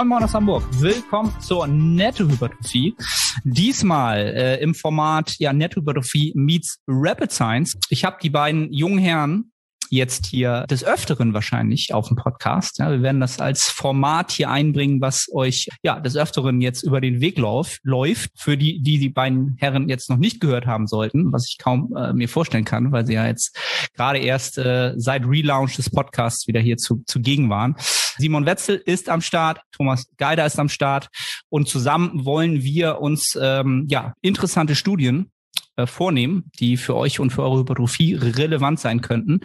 Moin Moin aus Hamburg. Willkommen zur Nettohypertrophie. Diesmal äh, im Format ja Nettohypertrophie meets Rapid Science. Ich habe die beiden jungen Herren jetzt hier des Öfteren wahrscheinlich auf dem Podcast. Ja, wir werden das als Format hier einbringen, was euch ja des Öfteren jetzt über den Weg lauf, läuft. Für die, die die beiden Herren jetzt noch nicht gehört haben sollten, was ich kaum äh, mir vorstellen kann, weil sie ja jetzt gerade erst äh, seit Relaunch des Podcasts wieder hier zu, zugegen waren. Simon Wetzel ist am Start, Thomas Geider ist am Start und zusammen wollen wir uns ähm, ja interessante Studien äh, vornehmen, die für euch und für eure Hypertrophie relevant sein könnten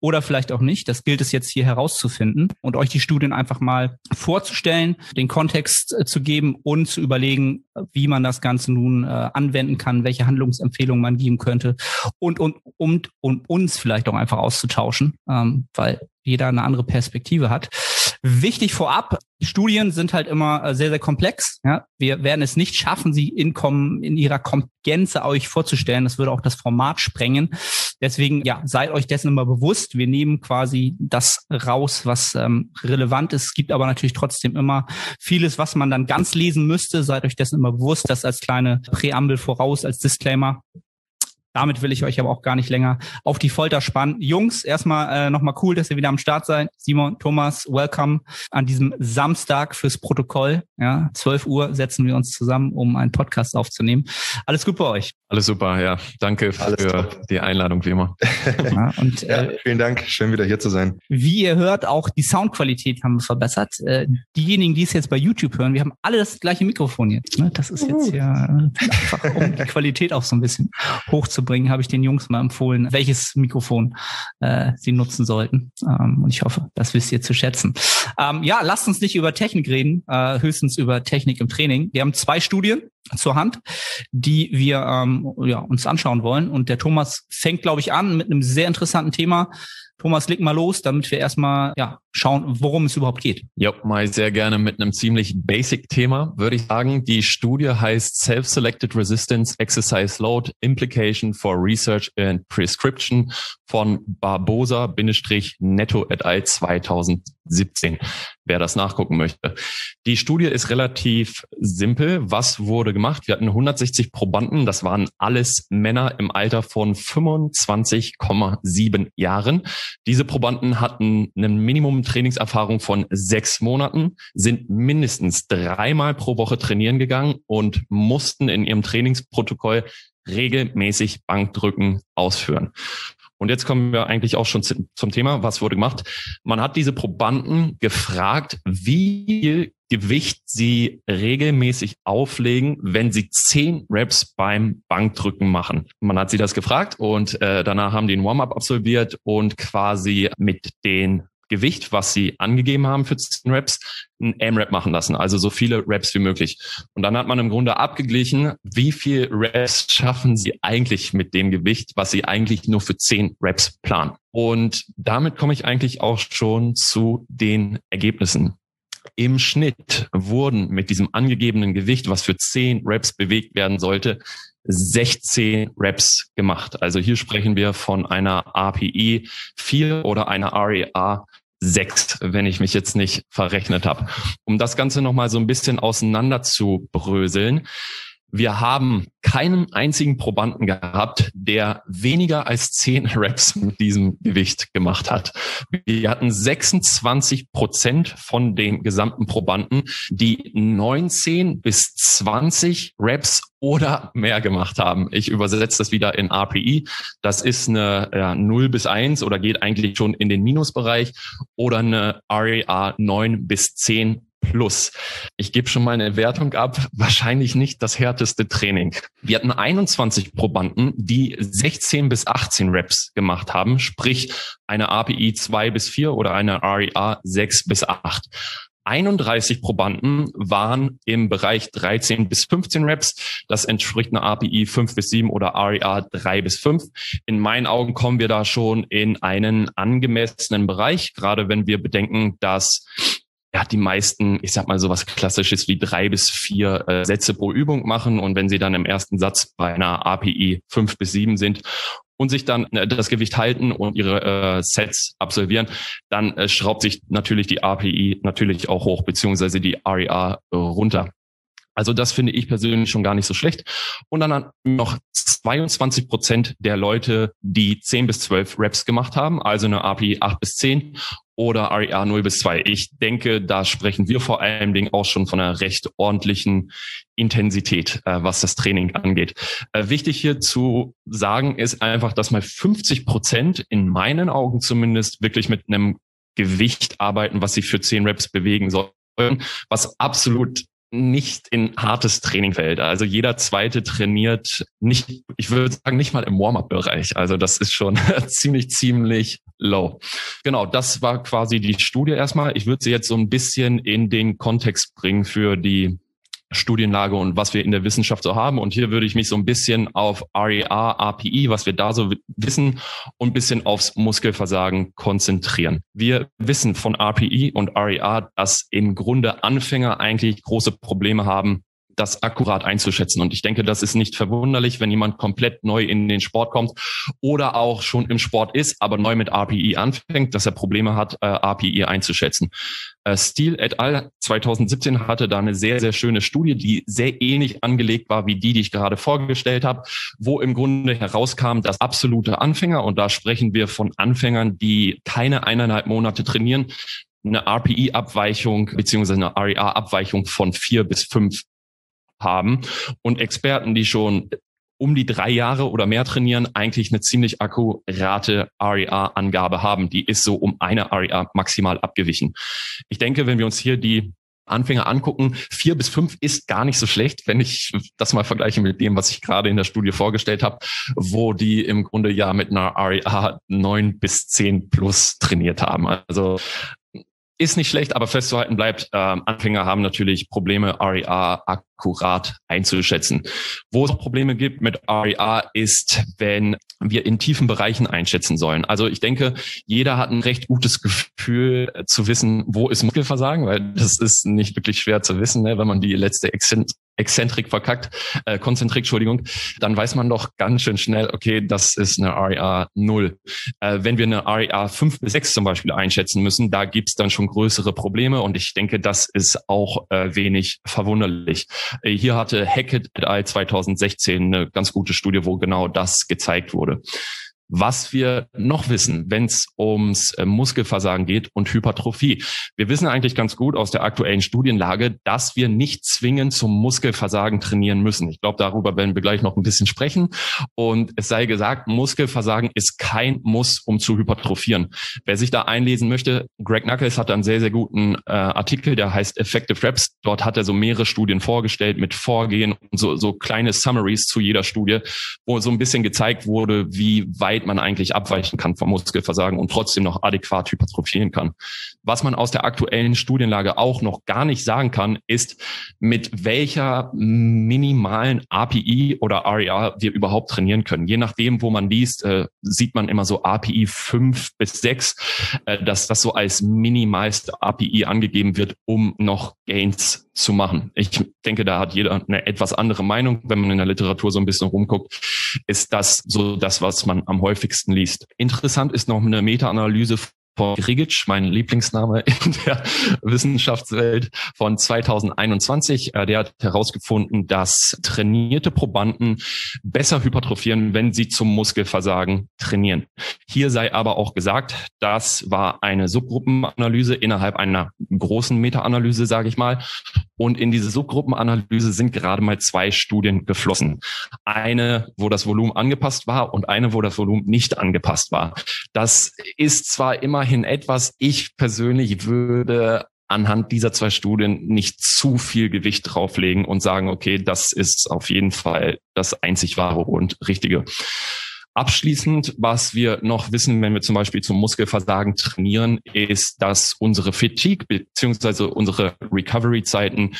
oder vielleicht auch nicht. Das gilt es jetzt hier herauszufinden und euch die Studien einfach mal vorzustellen, den Kontext äh, zu geben und zu überlegen, wie man das Ganze nun äh, anwenden kann, welche Handlungsempfehlungen man geben könnte und und und, und uns vielleicht auch einfach auszutauschen, ähm, weil jeder eine andere Perspektive hat. Wichtig vorab, Studien sind halt immer äh, sehr, sehr komplex. Ja? Wir werden es nicht schaffen, sie in, in ihrer Gänze euch vorzustellen. Das würde auch das Format sprengen. Deswegen, ja, seid euch dessen immer bewusst. Wir nehmen quasi das raus, was ähm, relevant ist. Es gibt aber natürlich trotzdem immer vieles, was man dann ganz lesen müsste. Seid euch dessen immer bewusst. Das als kleine Präambel voraus, als Disclaimer. Damit will ich euch aber auch gar nicht länger auf die Folter spannen. Jungs, erstmal äh, nochmal cool, dass ihr wieder am Start seid. Simon, Thomas, welcome an diesem Samstag fürs Protokoll. Ja, 12 Uhr setzen wir uns zusammen, um einen Podcast aufzunehmen. Alles gut bei euch? Alles super, ja. Danke Alles für top. die Einladung, wie immer. Ja, und, ja, äh, vielen Dank. Schön wieder hier zu sein. Wie ihr hört, auch die Soundqualität haben wir verbessert. Äh, diejenigen, die es jetzt bei YouTube hören, wir haben alle das gleiche Mikrofon jetzt. Ne? Das ist jetzt ja einfach, um die Qualität auch so ein bisschen hochzuhalten beizubringen, habe ich den Jungs mal empfohlen, welches Mikrofon äh, sie nutzen sollten. Ähm, und ich hoffe, das wisst ihr zu schätzen. Ähm, ja, lasst uns nicht über Technik reden, äh, höchstens über Technik im Training. Wir haben zwei Studien zur Hand, die wir ähm, ja, uns anschauen wollen. Und der Thomas fängt, glaube ich, an mit einem sehr interessanten Thema. Thomas, leg mal los, damit wir erstmal ja, schauen, worum es überhaupt geht. Ja, mal sehr gerne mit einem ziemlich Basic-Thema, würde ich sagen. Die Studie heißt Self-Selected Resistance Exercise Load Implication for Research and Prescription von Barbosa-Netto et al. 2017, wer das nachgucken möchte. Die Studie ist relativ simpel. Was wurde gemacht? Wir hatten 160 Probanden, das waren alles Männer im Alter von 25,7 Jahren. Diese Probanden hatten ein Minimum Trainingserfahrung von sechs Monaten, sind mindestens dreimal pro Woche trainieren gegangen und mussten in ihrem Trainingsprotokoll regelmäßig Bankdrücken ausführen. Und jetzt kommen wir eigentlich auch schon zum Thema, was wurde gemacht. Man hat diese Probanden gefragt, wie viel Gewicht sie regelmäßig auflegen, wenn sie zehn Reps beim Bankdrücken machen. Man hat sie das gefragt und äh, danach haben die ein Warm-up absolviert und quasi mit den Gewicht, was sie angegeben haben für 10 Reps, ein M-Rap machen lassen, also so viele Reps wie möglich. Und dann hat man im Grunde abgeglichen, wie viel Reps schaffen sie eigentlich mit dem Gewicht, was sie eigentlich nur für 10 Reps planen. Und damit komme ich eigentlich auch schon zu den Ergebnissen. Im Schnitt wurden mit diesem angegebenen Gewicht, was für 10 Reps bewegt werden sollte, 16 Reps gemacht. Also hier sprechen wir von einer API 4 oder einer REA sechs, wenn ich mich jetzt nicht verrechnet habe. Um das Ganze nochmal so ein bisschen auseinander zu bröseln. Wir haben keinen einzigen Probanden gehabt, der weniger als zehn Reps mit diesem Gewicht gemacht hat. Wir hatten 26 Prozent von den gesamten Probanden, die 19 bis 20 Reps oder mehr gemacht haben. Ich übersetze das wieder in RPI. Das ist eine ja, 0 bis 1 oder geht eigentlich schon in den Minusbereich oder eine REA 9 bis 10 plus. Ich gebe schon mal eine Wertung ab. Wahrscheinlich nicht das härteste Training. Wir hatten 21 Probanden, die 16 bis 18 Reps gemacht haben, sprich eine API 2 bis 4 oder eine REA 6 bis 8. 31 Probanden waren im Bereich 13 bis 15 Reps. Das entspricht einer API 5 bis 7 oder REA 3 bis 5. In meinen Augen kommen wir da schon in einen angemessenen Bereich, gerade wenn wir bedenken, dass ja, die meisten, ich sag mal so was Klassisches wie drei bis vier äh, Sätze pro Übung machen. Und wenn sie dann im ersten Satz bei einer API fünf bis sieben sind und sich dann äh, das Gewicht halten und ihre äh, Sets absolvieren, dann äh, schraubt sich natürlich die API natürlich auch hoch, beziehungsweise die REA äh, runter. Also das finde ich persönlich schon gar nicht so schlecht. Und dann noch 22 Prozent der Leute, die 10 bis 12 Reps gemacht haben, also eine API 8 bis 10 oder REA 0 bis 2. Ich denke, da sprechen wir vor allen Dingen auch schon von einer recht ordentlichen Intensität, äh, was das Training angeht. Äh, wichtig hier zu sagen ist einfach, dass mal 50 Prozent in meinen Augen zumindest wirklich mit einem Gewicht arbeiten, was sich für 10 Reps bewegen soll was absolut nicht in hartes Training fällt. Also jeder zweite trainiert nicht, ich würde sagen, nicht mal im Warm-up-Bereich. Also das ist schon ziemlich, ziemlich low. Genau, das war quasi die Studie erstmal. Ich würde sie jetzt so ein bisschen in den Kontext bringen für die Studienlage und was wir in der Wissenschaft so haben. Und hier würde ich mich so ein bisschen auf REA, API, was wir da so wissen, und bisschen aufs Muskelversagen konzentrieren. Wir wissen von RPI und REA, dass im Grunde Anfänger eigentlich große Probleme haben, das akkurat einzuschätzen. Und ich denke, das ist nicht verwunderlich, wenn jemand komplett neu in den Sport kommt oder auch schon im Sport ist, aber neu mit RPI anfängt, dass er Probleme hat, äh, RPI einzuschätzen. Äh, Steele et al. 2017 hatte da eine sehr, sehr schöne Studie, die sehr ähnlich angelegt war wie die, die ich gerade vorgestellt habe, wo im Grunde herauskam, dass absolute Anfänger, und da sprechen wir von Anfängern, die keine eineinhalb Monate trainieren, eine RPI-Abweichung beziehungsweise eine REA-Abweichung von vier bis fünf haben und Experten, die schon um die drei Jahre oder mehr trainieren, eigentlich eine ziemlich akkurate REA-Angabe haben. Die ist so um eine REA maximal abgewichen. Ich denke, wenn wir uns hier die Anfänger angucken, vier bis fünf ist gar nicht so schlecht, wenn ich das mal vergleiche mit dem, was ich gerade in der Studie vorgestellt habe, wo die im Grunde ja mit einer REA neun bis zehn plus trainiert haben. Also ist nicht schlecht, aber festzuhalten bleibt, äh, Anfänger haben natürlich Probleme, REA akkurat einzuschätzen. Wo es Probleme gibt mit REA ist, wenn wir in tiefen Bereichen einschätzen sollen. Also ich denke, jeder hat ein recht gutes Gefühl äh, zu wissen, wo ist Muskelversagen, weil das ist nicht wirklich schwer zu wissen, ne, wenn man die letzte Exzentrik verkackt, äh, Konzentrik, Entschuldigung, dann weiß man doch ganz schön schnell, okay, das ist eine REA 0. Äh, wenn wir eine REA 5 bis 6 zum Beispiel einschätzen müssen, da gibt's dann schon größere Probleme und ich denke, das ist auch äh, wenig verwunderlich. Äh, hier hatte Hackett et al. 2016 eine ganz gute Studie, wo genau das gezeigt wurde. Was wir noch wissen, wenn es ums äh, Muskelversagen geht und Hypertrophie. Wir wissen eigentlich ganz gut aus der aktuellen Studienlage, dass wir nicht zwingend zum Muskelversagen trainieren müssen. Ich glaube, darüber werden wir gleich noch ein bisschen sprechen. Und es sei gesagt, Muskelversagen ist kein Muss, um zu hypertrophieren. Wer sich da einlesen möchte, Greg Knuckles hat einen sehr, sehr guten äh, Artikel, der heißt Effective Reps. Dort hat er so mehrere Studien vorgestellt mit Vorgehen und so, so kleine Summaries zu jeder Studie, wo so ein bisschen gezeigt wurde, wie weit weit man eigentlich abweichen kann vom Muskelversagen und trotzdem noch adäquat hypertrophieren kann. Was man aus der aktuellen Studienlage auch noch gar nicht sagen kann, ist, mit welcher minimalen API oder REA wir überhaupt trainieren können. Je nachdem, wo man liest, äh, sieht man immer so API 5 bis 6, äh, dass das so als minimalste API angegeben wird, um noch Gains zu machen. Ich denke, da hat jeder eine etwas andere Meinung. Wenn man in der Literatur so ein bisschen rumguckt, ist das so das, was man am häufigsten liest. Interessant ist noch eine Meta-Analyse von Grigic, mein Lieblingsname in der Wissenschaftswelt von 2021. Äh, der hat herausgefunden, dass trainierte Probanden besser hypertrophieren, wenn sie zum Muskelversagen trainieren. Hier sei aber auch gesagt, das war eine Subgruppenanalyse innerhalb einer großen Meta-Analyse, sage ich mal. Und in diese Subgruppenanalyse sind gerade mal zwei Studien geflossen. Eine, wo das Volumen angepasst war und eine, wo das Volumen nicht angepasst war. Das ist zwar immerhin etwas, ich persönlich würde anhand dieser zwei Studien nicht zu viel Gewicht drauflegen und sagen, okay, das ist auf jeden Fall das einzig wahre und richtige. Abschließend, was wir noch wissen, wenn wir zum Beispiel zum Muskelversagen trainieren, ist, dass unsere Fatigue beziehungsweise unsere Recovery-Zeiten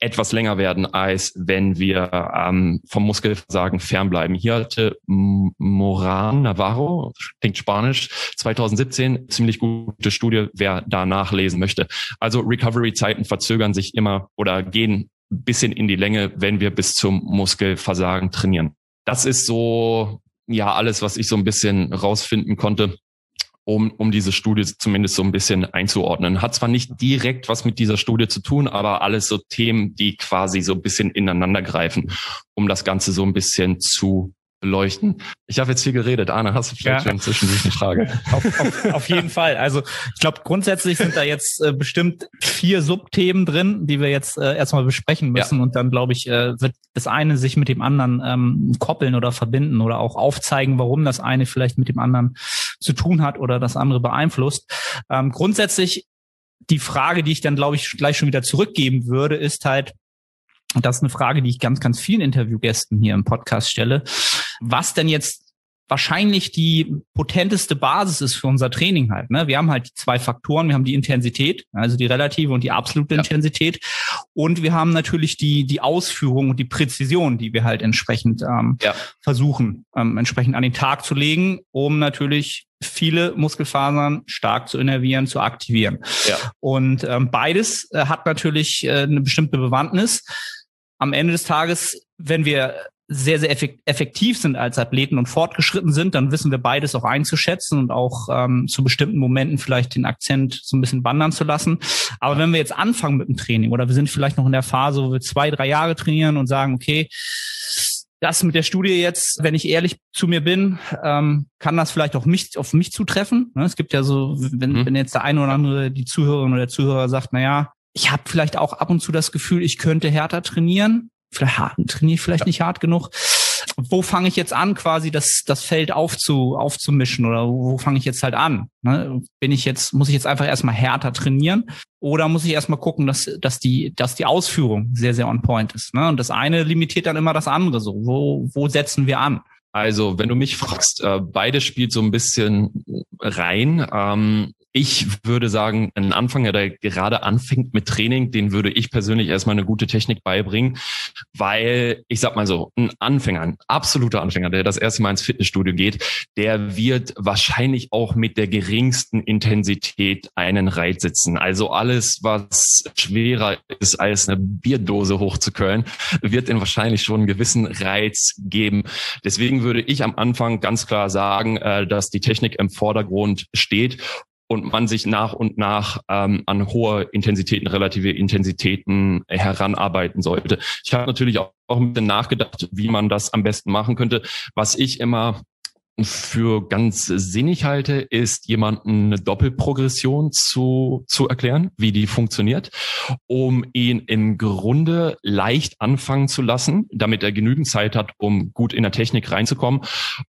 etwas länger werden, als wenn wir ähm, vom Muskelversagen fernbleiben. Hier hatte Moran Navarro, klingt Spanisch, 2017 ziemlich gute Studie, wer da nachlesen möchte. Also Recovery-Zeiten verzögern sich immer oder gehen ein bisschen in die Länge, wenn wir bis zum Muskelversagen trainieren. Das ist so ja alles, was ich so ein bisschen rausfinden konnte, um, um diese Studie zumindest so ein bisschen einzuordnen. Hat zwar nicht direkt was mit dieser Studie zu tun, aber alles so Themen, die quasi so ein bisschen ineinander greifen, um das Ganze so ein bisschen zu beleuchten. Ich habe jetzt viel geredet. Arne, hast du vielleicht ja. schon zwischendurch eine Frage? Auf, auf, auf jeden Fall. Also ich glaube, grundsätzlich sind da jetzt äh, bestimmt vier Subthemen drin, die wir jetzt äh, erstmal besprechen müssen. Ja. Und dann, glaube ich, äh, wird das eine sich mit dem anderen ähm, koppeln oder verbinden oder auch aufzeigen, warum das eine vielleicht mit dem anderen zu tun hat oder das andere beeinflusst. Ähm, grundsätzlich die Frage, die ich dann, glaube ich, gleich schon wieder zurückgeben würde, ist halt, und das ist eine Frage, die ich ganz, ganz vielen Interviewgästen hier im Podcast stelle, was denn jetzt wahrscheinlich die potenteste Basis ist für unser Training halt. Ne? Wir haben halt die zwei Faktoren. Wir haben die Intensität, also die relative und die absolute ja. Intensität. Und wir haben natürlich die, die Ausführung und die Präzision, die wir halt entsprechend ähm, ja. versuchen, ähm, entsprechend an den Tag zu legen, um natürlich viele Muskelfasern stark zu innervieren, zu aktivieren. Ja. Und ähm, beides äh, hat natürlich äh, eine bestimmte Bewandtnis. Am Ende des Tages, wenn wir sehr, sehr effektiv sind als Athleten und fortgeschritten sind, dann wissen wir beides auch einzuschätzen und auch ähm, zu bestimmten Momenten vielleicht den Akzent so ein bisschen wandern zu lassen. Aber wenn wir jetzt anfangen mit dem Training oder wir sind vielleicht noch in der Phase, wo wir zwei, drei Jahre trainieren und sagen, okay, das mit der Studie jetzt, wenn ich ehrlich zu mir bin, ähm, kann das vielleicht auch mich, auf mich zutreffen. Ne? Es gibt ja so, wenn, mhm. wenn jetzt der eine oder andere, die Zuhörerin oder der Zuhörer sagt, na ja, ich habe vielleicht auch ab und zu das Gefühl, ich könnte härter trainieren vielleicht hart, trainiere ich vielleicht ja. nicht hart genug. Wo fange ich jetzt an, quasi das, das Feld aufzu, aufzumischen oder wo fange ich jetzt halt an? Ne? Bin ich jetzt, muss ich jetzt einfach erstmal härter trainieren oder muss ich erstmal gucken, dass, dass die, dass die Ausführung sehr, sehr on point ist? Ne? Und das eine limitiert dann immer das andere so. Wo, wo setzen wir an? Also, wenn du mich fragst, äh, beide spielt so ein bisschen rein. Ähm, ich würde sagen, ein Anfänger, der gerade anfängt mit Training, den würde ich persönlich erstmal eine gute Technik beibringen, weil ich sag mal so, ein Anfänger, ein absoluter Anfänger, der das erste Mal ins Fitnessstudio geht, der wird wahrscheinlich auch mit der geringsten Intensität einen Reiz sitzen. Also alles, was schwerer ist als eine Bierdose hochzuköln, wird ihn wahrscheinlich schon einen gewissen Reiz geben. Deswegen würde ich am Anfang ganz klar sagen, äh, dass die Technik im Vordergrund steht und man sich nach und nach ähm, an hohe Intensitäten, relative Intensitäten heranarbeiten sollte. Ich habe natürlich auch, ein bisschen nachgedacht, wie man das am besten machen könnte. Was ich immer für ganz sinnig halte, ist jemanden eine Doppelprogression zu, zu erklären, wie die funktioniert, um ihn im Grunde leicht anfangen zu lassen, damit er genügend Zeit hat, um gut in der Technik reinzukommen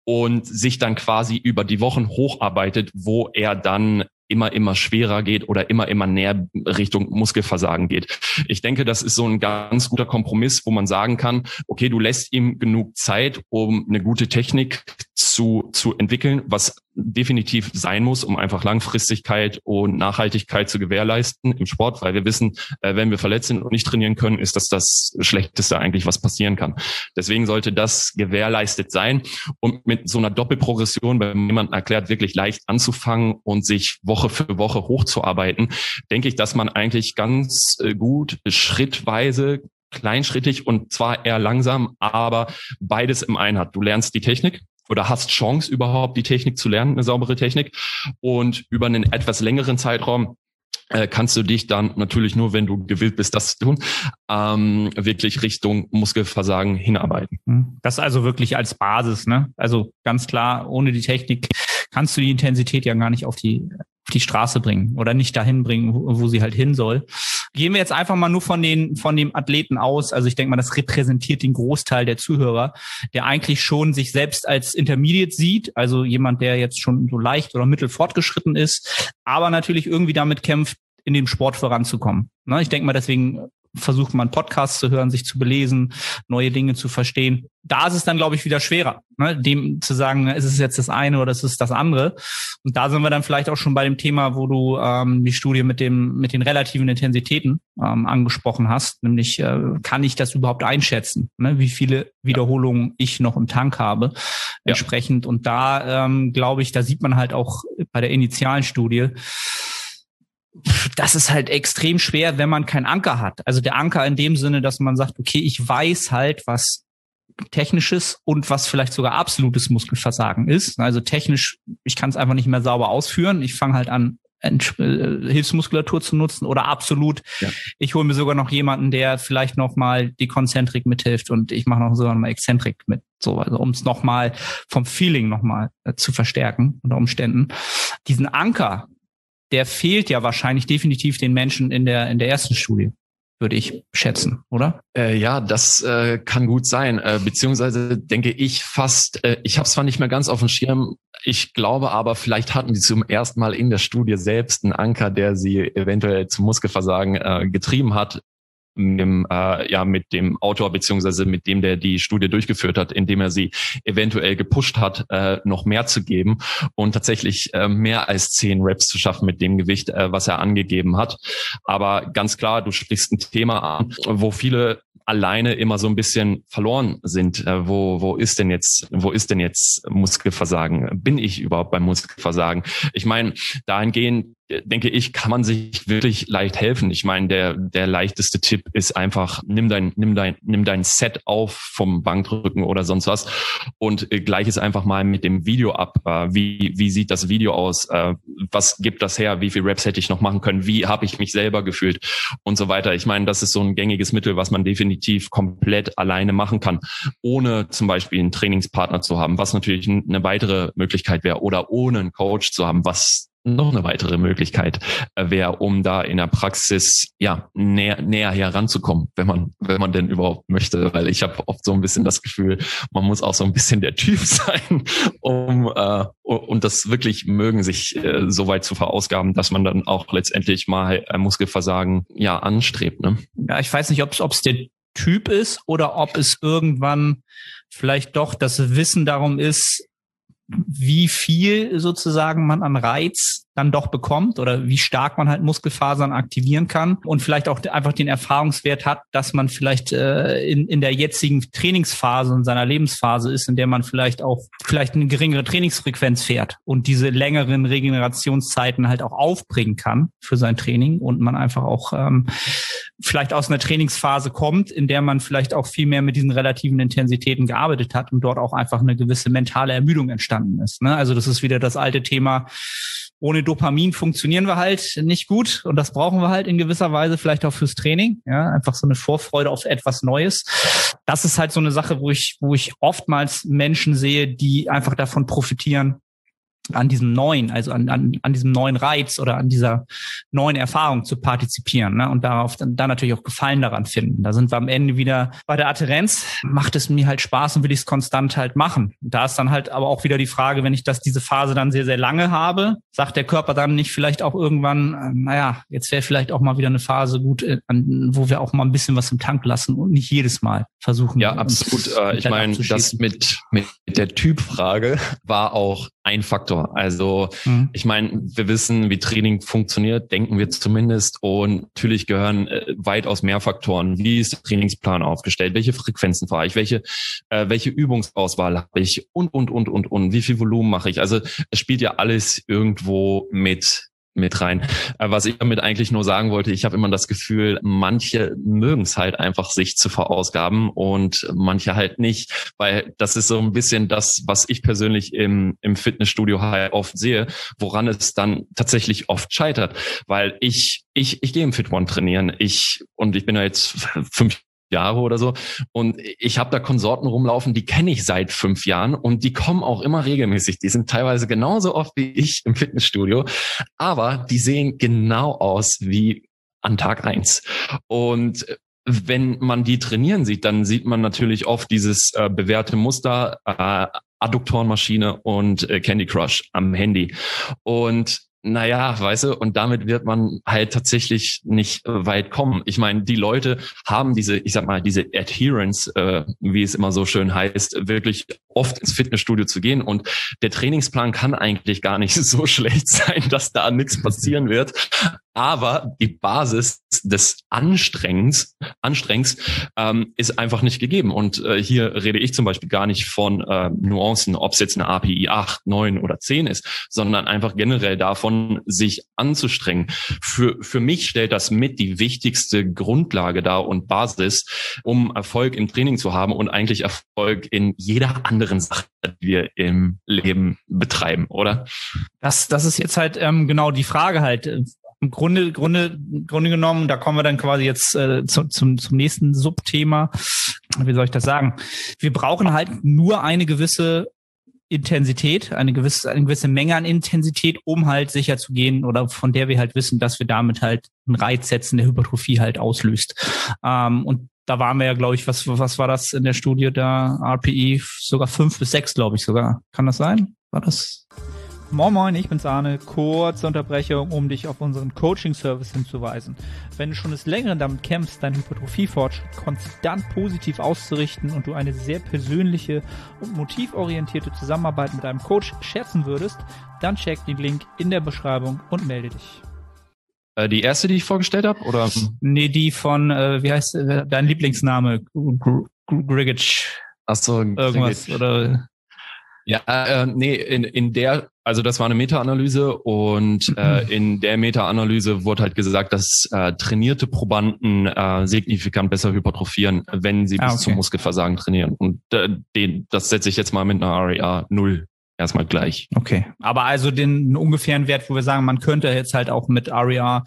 und sich dann quasi über die Wochen hocharbeitet, wo er dann immer, immer schwerer geht oder immer, immer näher Richtung Muskelversagen geht. Ich denke, das ist so ein ganz guter Kompromiss, wo man sagen kann, okay, du lässt ihm genug Zeit, um eine gute Technik zu, zu entwickeln, was definitiv sein muss, um einfach Langfristigkeit und Nachhaltigkeit zu gewährleisten im Sport, weil wir wissen, äh, wenn wir verletzt sind und nicht trainieren können, ist das das Schlechteste eigentlich, was passieren kann. Deswegen sollte das gewährleistet sein und mit so einer Doppelprogression, wenn jemand erklärt, wirklich leicht anzufangen und sich Woche für Woche hochzuarbeiten, denke ich, dass man eigentlich ganz äh, gut schrittweise kleinschrittig und zwar eher langsam, aber beides im einen hat. Du lernst die Technik, oder hast Chance überhaupt die Technik zu lernen, eine saubere Technik. Und über einen etwas längeren Zeitraum äh, kannst du dich dann natürlich nur, wenn du gewillt bist, das zu tun, ähm, wirklich Richtung Muskelversagen hinarbeiten. Hm. Das also wirklich als Basis, ne? Also ganz klar, ohne die Technik kannst du die Intensität ja gar nicht auf die die Straße bringen oder nicht dahin bringen, wo, wo sie halt hin soll. Gehen wir jetzt einfach mal nur von den von dem Athleten aus. Also ich denke mal, das repräsentiert den Großteil der Zuhörer, der eigentlich schon sich selbst als Intermediate sieht, also jemand, der jetzt schon so leicht oder mittel fortgeschritten ist, aber natürlich irgendwie damit kämpft, in dem Sport voranzukommen. Ne, ich denke mal, deswegen versucht man Podcasts zu hören, sich zu belesen, neue Dinge zu verstehen. Da ist es dann, glaube ich, wieder schwerer, ne? dem zu sagen, ist es jetzt das eine oder ist es das andere. Und da sind wir dann vielleicht auch schon bei dem Thema, wo du ähm, die Studie mit dem mit den relativen Intensitäten ähm, angesprochen hast, nämlich äh, kann ich das überhaupt einschätzen, ne? wie viele Wiederholungen ich noch im Tank habe, entsprechend. Ja. Und da ähm, glaube ich, da sieht man halt auch bei der initialen Studie, das ist halt extrem schwer, wenn man keinen Anker hat. Also der Anker in dem Sinne, dass man sagt, okay, ich weiß halt, was technisches und was vielleicht sogar absolutes Muskelversagen ist. Also technisch, ich kann es einfach nicht mehr sauber ausführen. Ich fange halt an, äh, Hilfsmuskulatur zu nutzen oder absolut. Ja. Ich hole mir sogar noch jemanden, der vielleicht noch mal die Konzentrik mithilft und ich mache noch sogar noch mal Exzentrik mit, so also um es noch mal vom Feeling noch mal äh, zu verstärken unter Umständen. Diesen Anker, der fehlt ja wahrscheinlich definitiv den Menschen in der in der ersten Studie würde ich schätzen, oder? Äh, ja, das äh, kann gut sein. Äh, beziehungsweise denke ich fast, äh, ich habe zwar nicht mehr ganz auf dem Schirm, ich glaube aber, vielleicht hatten die zum ersten Mal in der Studie selbst einen Anker, der sie eventuell zum Muskelversagen äh, getrieben hat mit dem, äh, ja, mit dem Autor beziehungsweise mit dem, der die Studie durchgeführt hat, indem er sie eventuell gepusht hat, äh, noch mehr zu geben und tatsächlich äh, mehr als zehn Reps zu schaffen mit dem Gewicht, äh, was er angegeben hat. Aber ganz klar, du sprichst ein Thema an, wo viele alleine immer so ein bisschen verloren sind. Äh, wo, wo ist denn jetzt, wo ist denn jetzt Muskelversagen? Bin ich überhaupt beim Muskelversagen? Ich meine, dahingehend denke ich, kann man sich wirklich leicht helfen. Ich meine, der, der leichteste Tipp ist einfach, nimm dein, nimm dein, nimm dein Set auf vom Bankdrücken oder sonst was und äh, gleich es einfach mal mit dem Video ab. Äh, wie, wie sieht das Video aus? Äh, was gibt das her? Wie viel Raps hätte ich noch machen können? Wie habe ich mich selber gefühlt? Und so weiter. Ich meine, das ist so ein gängiges Mittel, was man definitiv komplett alleine machen kann, ohne zum Beispiel einen Trainingspartner zu haben, was natürlich eine weitere Möglichkeit wäre, oder ohne einen Coach zu haben, was noch eine weitere Möglichkeit äh, wäre, um da in der Praxis ja näher, näher heranzukommen, wenn man wenn man denn überhaupt möchte, weil ich habe oft so ein bisschen das Gefühl, man muss auch so ein bisschen der Typ sein, um äh, und das wirklich mögen, sich äh, so weit zu verausgaben, dass man dann auch letztendlich mal äh, Muskelversagen ja anstrebt. Ne? Ja, ich weiß nicht, ob es der Typ ist oder ob es irgendwann vielleicht doch das Wissen darum ist, wie viel sozusagen man an Reiz dann doch bekommt oder wie stark man halt Muskelfasern aktivieren kann und vielleicht auch einfach den Erfahrungswert hat, dass man vielleicht äh, in, in der jetzigen Trainingsphase in seiner Lebensphase ist, in der man vielleicht auch vielleicht eine geringere Trainingsfrequenz fährt und diese längeren Regenerationszeiten halt auch aufbringen kann für sein Training und man einfach auch ähm, vielleicht aus einer Trainingsphase kommt, in der man vielleicht auch viel mehr mit diesen relativen Intensitäten gearbeitet hat und dort auch einfach eine gewisse mentale Ermüdung entstanden ist. Ne? Also das ist wieder das alte Thema, ohne Dopamin funktionieren wir halt nicht gut und das brauchen wir halt in gewisser Weise vielleicht auch fürs Training. Ja, einfach so eine Vorfreude auf etwas Neues. Das ist halt so eine Sache, wo ich, wo ich oftmals Menschen sehe, die einfach davon profitieren, an diesem neuen, also an, an, an diesem neuen Reiz oder an dieser neuen Erfahrung zu partizipieren ne? und darauf dann, dann natürlich auch Gefallen daran finden. Da sind wir am Ende wieder bei der Adherenz. Macht es mir halt Spaß und will ich es konstant halt machen. Da ist dann halt aber auch wieder die Frage, wenn ich das diese Phase dann sehr, sehr lange habe, sagt der Körper dann nicht vielleicht auch irgendwann, äh, naja, jetzt wäre vielleicht auch mal wieder eine Phase gut, äh, an, wo wir auch mal ein bisschen was im Tank lassen und nicht jedes Mal versuchen. Ja, absolut. Äh, ich meine, das mit, mit der Typfrage war auch ein Faktor. Also mhm. ich meine, wir wissen, wie Training funktioniert, denken wir zumindest. Und natürlich gehören äh, weitaus mehr Faktoren. Wie ist der Trainingsplan aufgestellt? Welche Frequenzen fahre ich? Welche, äh, welche Übungsauswahl habe ich? Und, und, und, und, und. Wie viel Volumen mache ich? Also es spielt ja alles irgendwo mit mit rein. Äh, was ich damit eigentlich nur sagen wollte, ich habe immer das Gefühl, manche mögen es halt einfach, sich zu verausgaben und manche halt nicht, weil das ist so ein bisschen das, was ich persönlich im, im Fitnessstudio halt oft sehe, woran es dann tatsächlich oft scheitert, weil ich ich, ich gehe im Fit One trainieren. Ich und ich bin ja jetzt fünf Jahre oder so. Und ich habe da Konsorten rumlaufen, die kenne ich seit fünf Jahren und die kommen auch immer regelmäßig. Die sind teilweise genauso oft wie ich im Fitnessstudio, aber die sehen genau aus wie an Tag eins. Und wenn man die trainieren sieht, dann sieht man natürlich oft dieses äh, bewährte Muster, äh, Adduktorenmaschine und äh, Candy Crush am Handy. Und naja, weißt du, und damit wird man halt tatsächlich nicht äh, weit kommen. Ich meine, die Leute haben diese, ich sag mal, diese Adherence, äh, wie es immer so schön heißt, wirklich oft ins Fitnessstudio zu gehen. Und der Trainingsplan kann eigentlich gar nicht so schlecht sein, dass da nichts passieren wird. Aber die Basis des Anstrengens, Anstrengens ähm, ist einfach nicht gegeben. Und äh, hier rede ich zum Beispiel gar nicht von äh, Nuancen, ob es jetzt eine API 8, 9 oder 10 ist, sondern einfach generell davon, sich anzustrengen. Für, für mich stellt das mit die wichtigste Grundlage dar und Basis, um Erfolg im Training zu haben und eigentlich Erfolg in jeder anderen Sache, die wir im Leben betreiben, oder? Das, das ist jetzt halt ähm, genau die Frage halt im Grunde, Grunde, Grunde genommen, da kommen wir dann quasi jetzt äh, zu, zum, zum nächsten Subthema. Wie soll ich das sagen? Wir brauchen halt nur eine gewisse Intensität, eine gewisse, eine gewisse Menge an Intensität, um halt sicher zu gehen oder von der wir halt wissen, dass wir damit halt einen Reiz setzen, der Hypertrophie halt auslöst. Ähm, und da waren wir ja, glaube ich, was, was war das in der Studie da? RPI sogar fünf bis sechs, glaube ich sogar. Kann das sein? War das? Moin Moin, ich bin's Arne. Kurze Unterbrechung, um dich auf unseren Coaching-Service hinzuweisen. Wenn du schon des Längeren damit kämpfst, deinen Hypertrophie-Fortschritt konstant positiv auszurichten und du eine sehr persönliche und motivorientierte Zusammenarbeit mit einem Coach schätzen würdest, dann check den Link in der Beschreibung und melde dich. Äh, die erste, die ich vorgestellt habe, oder? Nee, die von, äh, wie heißt äh, dein Lieblingsname? Grigic. Ach so, irgendwas oder ja, äh, nee, in, in der, also das war eine Meta-Analyse und äh, mhm. in der Meta-Analyse wurde halt gesagt, dass äh, trainierte Probanden äh, signifikant besser hypertrophieren, wenn sie ah, bis okay. zum Muskelversagen trainieren. Und äh, den, das setze ich jetzt mal mit einer REA 0 erstmal gleich. Okay. Aber also den ungefähren Wert, wo wir sagen, man könnte jetzt halt auch mit REA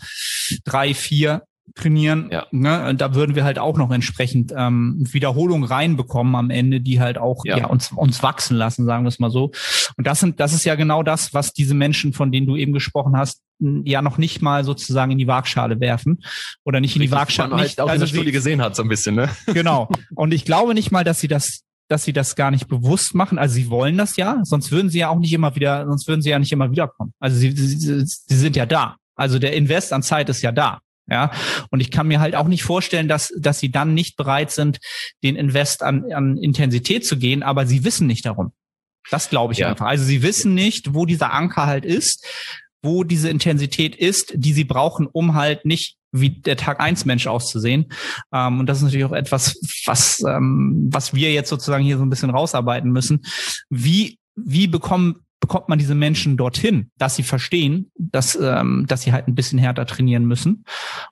3, 4 trainieren. Ja. Ne? Da würden wir halt auch noch entsprechend ähm, Wiederholungen reinbekommen am Ende, die halt auch ja. ja. uns, uns wachsen lassen, sagen wir es mal so. Und das sind, das ist ja genau das, was diese Menschen, von denen du eben gesprochen hast, ja noch nicht mal sozusagen in die Waagschale werfen oder nicht in die Waagschale. Man nicht, halt auch also in der Studie gesehen hat so ein bisschen, ne? Genau. Und ich glaube nicht mal, dass sie das dass sie das gar nicht bewusst machen. Also sie wollen das ja, sonst würden sie ja auch nicht immer wieder, sonst würden sie ja nicht immer wiederkommen. Also sie, sie, sie sind ja da. Also der Invest an Zeit ist ja da. Ja, und ich kann mir halt auch nicht vorstellen, dass, dass sie dann nicht bereit sind, den Invest an, an Intensität zu gehen, aber sie wissen nicht darum. Das glaube ich ja. einfach. Also sie wissen nicht, wo dieser Anker halt ist, wo diese Intensität ist, die sie brauchen, um halt nicht wie der Tag eins Mensch auszusehen. Ähm, und das ist natürlich auch etwas, was, ähm, was wir jetzt sozusagen hier so ein bisschen rausarbeiten müssen. Wie, wie bekommen bekommt man diese Menschen dorthin, dass sie verstehen, dass, ähm, dass sie halt ein bisschen härter trainieren müssen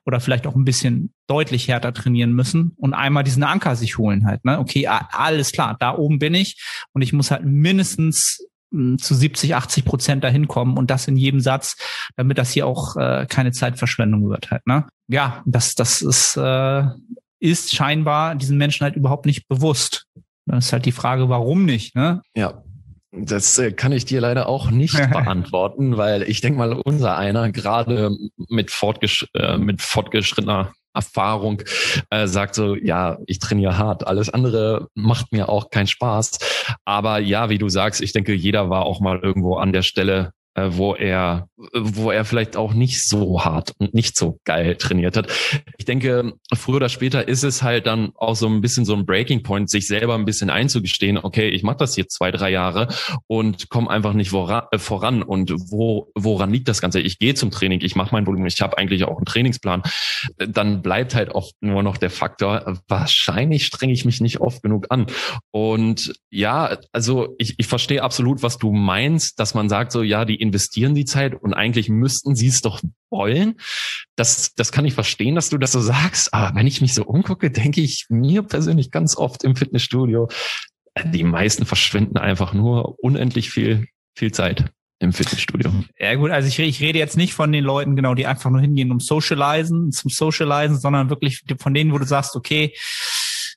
oder vielleicht auch ein bisschen deutlich härter trainieren müssen und einmal diesen Anker sich holen halt. Ne? Okay, alles klar, da oben bin ich und ich muss halt mindestens hm, zu 70, 80 Prozent dahin kommen und das in jedem Satz, damit das hier auch äh, keine Zeitverschwendung wird halt. Ne? Ja, das, das ist, äh, ist scheinbar diesen Menschen halt überhaupt nicht bewusst. Das ist halt die Frage, warum nicht. Ne? Ja, das äh, kann ich dir leider auch nicht beantworten, weil ich denke mal, unser einer gerade mit, fortgesch äh, mit fortgeschrittener Erfahrung äh, sagt so, ja, ich trainiere hart, alles andere macht mir auch keinen Spaß. Aber ja, wie du sagst, ich denke, jeder war auch mal irgendwo an der Stelle, wo er, wo er vielleicht auch nicht so hart und nicht so geil trainiert hat. Ich denke, früher oder später ist es halt dann auch so ein bisschen so ein Breaking Point, sich selber ein bisschen einzugestehen, okay, ich mache das jetzt zwei, drei Jahre und komme einfach nicht voran, äh, voran. Und wo, woran liegt das Ganze? Ich gehe zum Training, ich mache mein Volumen, ich habe eigentlich auch einen Trainingsplan. Dann bleibt halt oft nur noch der Faktor, wahrscheinlich strenge ich mich nicht oft genug an. Und ja, also ich, ich verstehe absolut, was du meinst, dass man sagt so, ja, die investieren die Zeit und eigentlich müssten sie es doch wollen. Das, das kann ich verstehen, dass du das so sagst. Aber wenn ich mich so umgucke, denke ich mir persönlich ganz oft im Fitnessstudio, die meisten verschwenden einfach nur unendlich viel, viel Zeit im Fitnessstudio. Ja gut, also ich, ich rede jetzt nicht von den Leuten, genau, die einfach nur hingehen, um Socializen, zum Socializen, sondern wirklich von denen, wo du sagst, okay,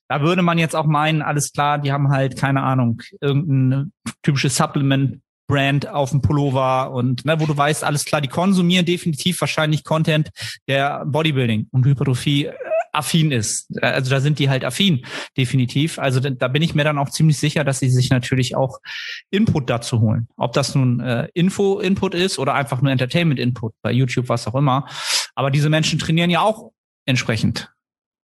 da würde man jetzt auch meinen, alles klar, die haben halt, keine Ahnung, irgendein typisches Supplement Brand auf dem Pullover und ne, wo du weißt, alles klar, die konsumieren definitiv wahrscheinlich Content, der Bodybuilding und Hypertrophie äh, affin ist. Also da sind die halt affin, definitiv. Also da, da bin ich mir dann auch ziemlich sicher, dass sie sich natürlich auch Input dazu holen. Ob das nun äh, Info-Input ist oder einfach nur Entertainment-Input bei YouTube, was auch immer. Aber diese Menschen trainieren ja auch entsprechend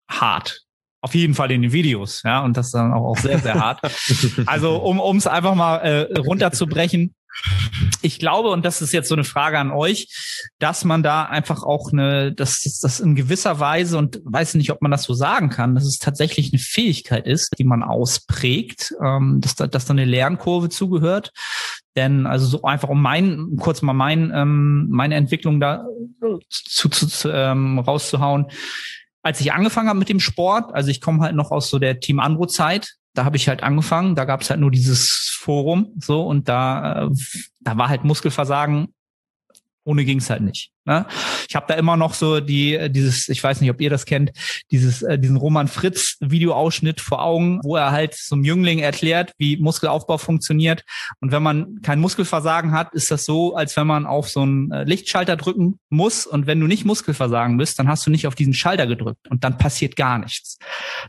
hart. Auf jeden Fall in den Videos, ja, und das dann auch, auch sehr, sehr hart. Also um es einfach mal äh, runterzubrechen, ich glaube, und das ist jetzt so eine Frage an euch, dass man da einfach auch eine, dass das in gewisser Weise und weiß nicht, ob man das so sagen kann, dass es tatsächlich eine Fähigkeit ist, die man ausprägt, ähm, dass da, dass da eine Lernkurve zugehört. Denn also so einfach um mein, kurz mal mein, ähm, meine Entwicklung da zu, zu, zu ähm, rauszuhauen. Als ich angefangen habe mit dem Sport, also ich komme halt noch aus so der Team Andro Zeit, da habe ich halt angefangen, da gab es halt nur dieses Forum so und da, äh, da war halt Muskelversagen, ohne ging's halt nicht. Ne? Ich habe da immer noch so die äh, dieses, ich weiß nicht, ob ihr das kennt, dieses äh, diesen Roman Fritz Videoausschnitt vor Augen, wo er halt zum Jüngling erklärt, wie Muskelaufbau funktioniert. Und wenn man kein Muskelversagen hat, ist das so, als wenn man auf so einen äh, Lichtschalter drücken muss. Und wenn du nicht Muskelversagen bist, dann hast du nicht auf diesen Schalter gedrückt und dann passiert gar nichts.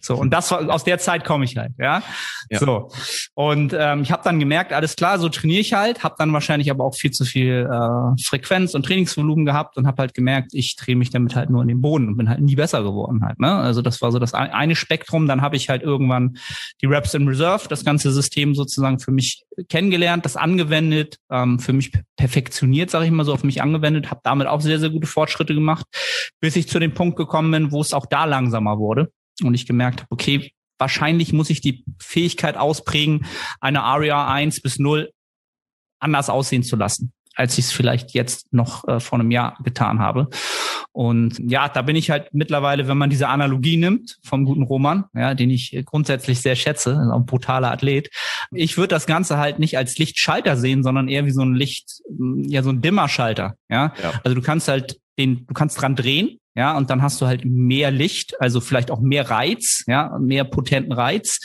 So und das war aus der Zeit komme ich halt, ja. ja. So und ähm, ich habe dann gemerkt, alles klar, so trainiere ich halt, habe dann wahrscheinlich aber auch viel zu viel äh, Frequenz und Trainingsvolumen gehabt gehabt und habe halt gemerkt, ich drehe mich damit halt nur in den Boden und bin halt nie besser geworden halt. Ne? Also das war so das eine Spektrum. Dann habe ich halt irgendwann die Reps in Reserve, das ganze System sozusagen für mich kennengelernt, das angewendet, ähm, für mich perfektioniert, sage ich mal so, auf mich angewendet, habe damit auch sehr, sehr gute Fortschritte gemacht, bis ich zu dem Punkt gekommen bin, wo es auch da langsamer wurde und ich gemerkt habe, okay, wahrscheinlich muss ich die Fähigkeit ausprägen, eine ARIA 1 bis 0 anders aussehen zu lassen als ich es vielleicht jetzt noch äh, vor einem Jahr getan habe. Und ja, da bin ich halt mittlerweile, wenn man diese Analogie nimmt vom guten Roman, ja, den ich grundsätzlich sehr schätze, ein brutaler Athlet. Ich würde das Ganze halt nicht als Lichtschalter sehen, sondern eher wie so ein Licht, ja, so ein Dimmerschalter. Ja? ja. Also du kannst halt den, du kannst dran drehen, ja, und dann hast du halt mehr Licht, also vielleicht auch mehr Reiz, ja, mehr potenten Reiz.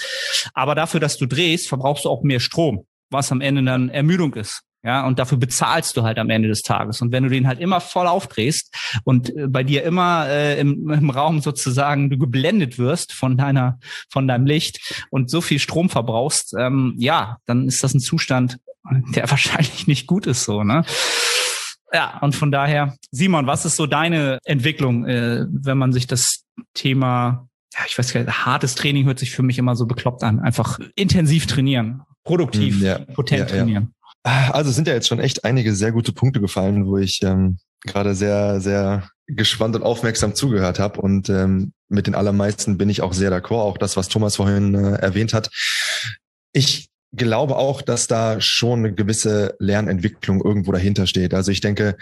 Aber dafür, dass du drehst, verbrauchst du auch mehr Strom, was am Ende dann Ermüdung ist. Ja, und dafür bezahlst du halt am Ende des Tages. Und wenn du den halt immer voll aufdrehst und äh, bei dir immer äh, im, im Raum sozusagen du geblendet wirst von deiner, von deinem Licht und so viel Strom verbrauchst, ähm, ja, dann ist das ein Zustand, der wahrscheinlich nicht gut ist so, ne? Ja, und von daher, Simon, was ist so deine Entwicklung, äh, wenn man sich das Thema, ja, ich weiß gar nicht, hartes Training hört sich für mich immer so bekloppt an, einfach intensiv trainieren, produktiv, ja, potent ja, trainieren. Also sind ja jetzt schon echt einige sehr gute Punkte gefallen, wo ich ähm, gerade sehr, sehr gespannt und aufmerksam zugehört habe. Und ähm, mit den allermeisten bin ich auch sehr d'accord, auch das, was Thomas vorhin äh, erwähnt hat. Ich glaube auch, dass da schon eine gewisse Lernentwicklung irgendwo dahinter steht. Also ich denke,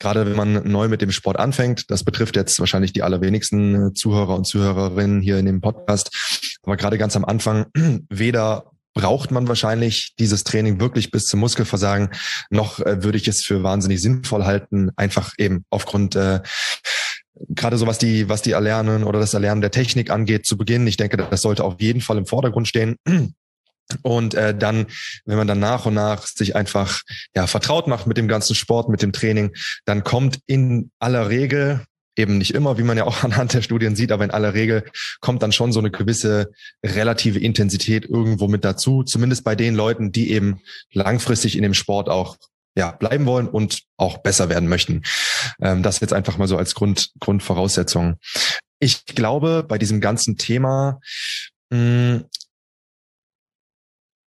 gerade wenn man neu mit dem Sport anfängt, das betrifft jetzt wahrscheinlich die allerwenigsten äh, Zuhörer und Zuhörerinnen hier in dem Podcast, aber gerade ganz am Anfang weder braucht man wahrscheinlich dieses Training wirklich bis zum Muskelversagen. Noch äh, würde ich es für wahnsinnig sinnvoll halten, einfach eben aufgrund äh, gerade so was die was die Erlernen oder das Erlernen der Technik angeht zu Beginn. Ich denke, das sollte auf jeden Fall im Vordergrund stehen. Und äh, dann, wenn man dann nach und nach sich einfach ja vertraut macht mit dem ganzen Sport, mit dem Training, dann kommt in aller Regel eben nicht immer, wie man ja auch anhand der Studien sieht, aber in aller Regel kommt dann schon so eine gewisse relative Intensität irgendwo mit dazu, zumindest bei den Leuten, die eben langfristig in dem Sport auch ja, bleiben wollen und auch besser werden möchten. Ähm, das jetzt einfach mal so als Grund, Grundvoraussetzung. Ich glaube, bei diesem ganzen Thema, mh, hm,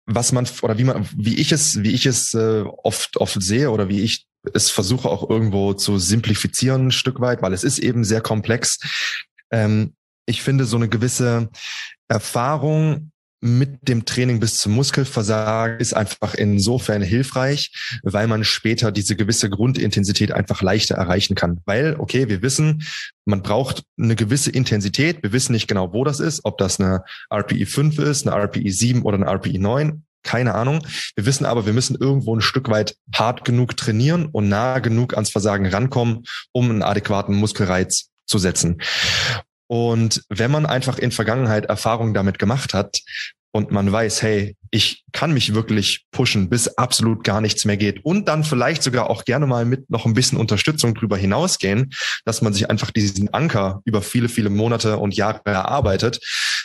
was man oder wie man, wie ich es, wie ich es äh, oft oft sehe oder wie ich es versuche auch irgendwo zu simplifizieren ein Stück weit, weil es ist eben sehr komplex. Ähm, ich finde so eine gewisse Erfahrung mit dem Training bis zum Muskelversagen ist einfach insofern hilfreich, weil man später diese gewisse Grundintensität einfach leichter erreichen kann. Weil, okay, wir wissen, man braucht eine gewisse Intensität. Wir wissen nicht genau, wo das ist, ob das eine RPI 5 ist, eine RPI 7 oder eine RPI 9 keine Ahnung. Wir wissen aber, wir müssen irgendwo ein Stück weit hart genug trainieren und nah genug ans Versagen rankommen, um einen adäquaten Muskelreiz zu setzen. Und wenn man einfach in Vergangenheit Erfahrungen damit gemacht hat, und man weiß, hey, ich kann mich wirklich pushen, bis absolut gar nichts mehr geht und dann vielleicht sogar auch gerne mal mit noch ein bisschen Unterstützung drüber hinausgehen, dass man sich einfach diesen Anker über viele, viele Monate und Jahre erarbeitet,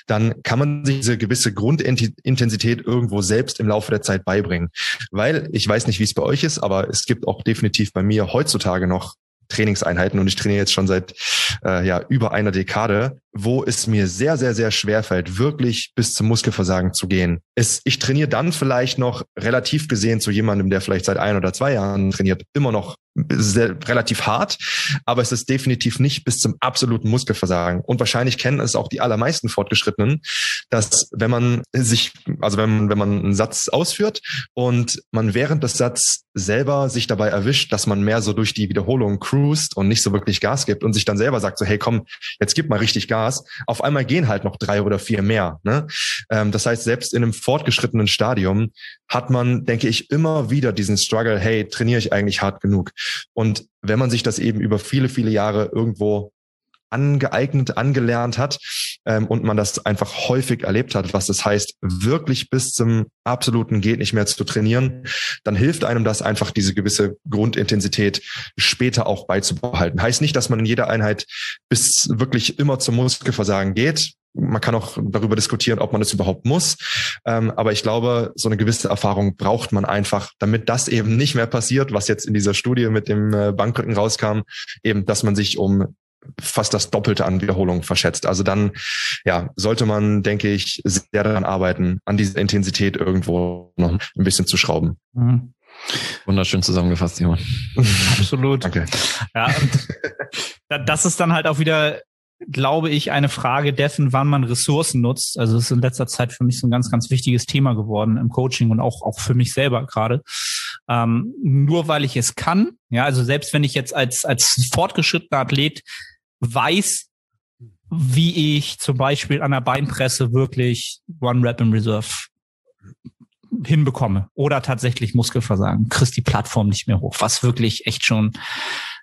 dann kann man sich diese gewisse Grundintensität irgendwo selbst im Laufe der Zeit beibringen. Weil ich weiß nicht, wie es bei euch ist, aber es gibt auch definitiv bei mir heutzutage noch Trainingseinheiten und ich trainiere jetzt schon seit äh, ja über einer Dekade wo es mir sehr, sehr, sehr schwer fällt, wirklich bis zum Muskelversagen zu gehen. Es, ich trainiere dann vielleicht noch relativ gesehen zu jemandem, der vielleicht seit ein oder zwei Jahren trainiert, immer noch sehr, relativ hart, aber es ist definitiv nicht bis zum absoluten Muskelversagen. Und wahrscheinlich kennen es auch die allermeisten Fortgeschrittenen, dass wenn man sich, also wenn man, wenn man einen Satz ausführt und man während des Satzes selber sich dabei erwischt, dass man mehr so durch die Wiederholung cruist und nicht so wirklich Gas gibt und sich dann selber sagt so, hey komm, jetzt gib mal richtig Gas. Auf einmal gehen halt noch drei oder vier mehr. Ne? Ähm, das heißt, selbst in einem fortgeschrittenen Stadium hat man, denke ich, immer wieder diesen Struggle, hey, trainiere ich eigentlich hart genug? Und wenn man sich das eben über viele, viele Jahre irgendwo angeeignet, angelernt hat ähm, und man das einfach häufig erlebt hat, was das heißt, wirklich bis zum absoluten geht nicht mehr zu trainieren, dann hilft einem das einfach, diese gewisse Grundintensität später auch beizubehalten. Heißt nicht, dass man in jeder Einheit bis wirklich immer zum Muskelversagen geht. Man kann auch darüber diskutieren, ob man es überhaupt muss. Ähm, aber ich glaube, so eine gewisse Erfahrung braucht man einfach, damit das eben nicht mehr passiert, was jetzt in dieser Studie mit dem äh, Bankrücken rauskam, eben, dass man sich um fast das Doppelte an Wiederholungen verschätzt. Also dann, ja, sollte man, denke ich, sehr daran arbeiten, an dieser Intensität irgendwo noch ein bisschen zu schrauben. Mhm. Wunderschön zusammengefasst, Simon. Absolut. Danke. Ja, das ist dann halt auch wieder glaube ich, eine Frage dessen, wann man Ressourcen nutzt. Also es ist in letzter Zeit für mich so ein ganz, ganz wichtiges Thema geworden im Coaching und auch, auch für mich selber gerade. Ähm, nur weil ich es kann, ja, also selbst wenn ich jetzt als, als fortgeschrittener Athlet weiß, wie ich zum Beispiel an der Beinpresse wirklich One Rep in Reserve hinbekomme oder tatsächlich Muskelversagen, kriegst die Plattform nicht mehr hoch, was wirklich echt schon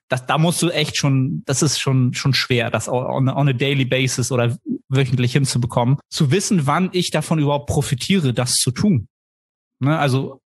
das, da musst du echt schon, das ist schon, schon schwer, das on, on a daily basis oder wöchentlich hinzubekommen. Zu wissen, wann ich davon überhaupt profitiere, das zu tun. Ne? Also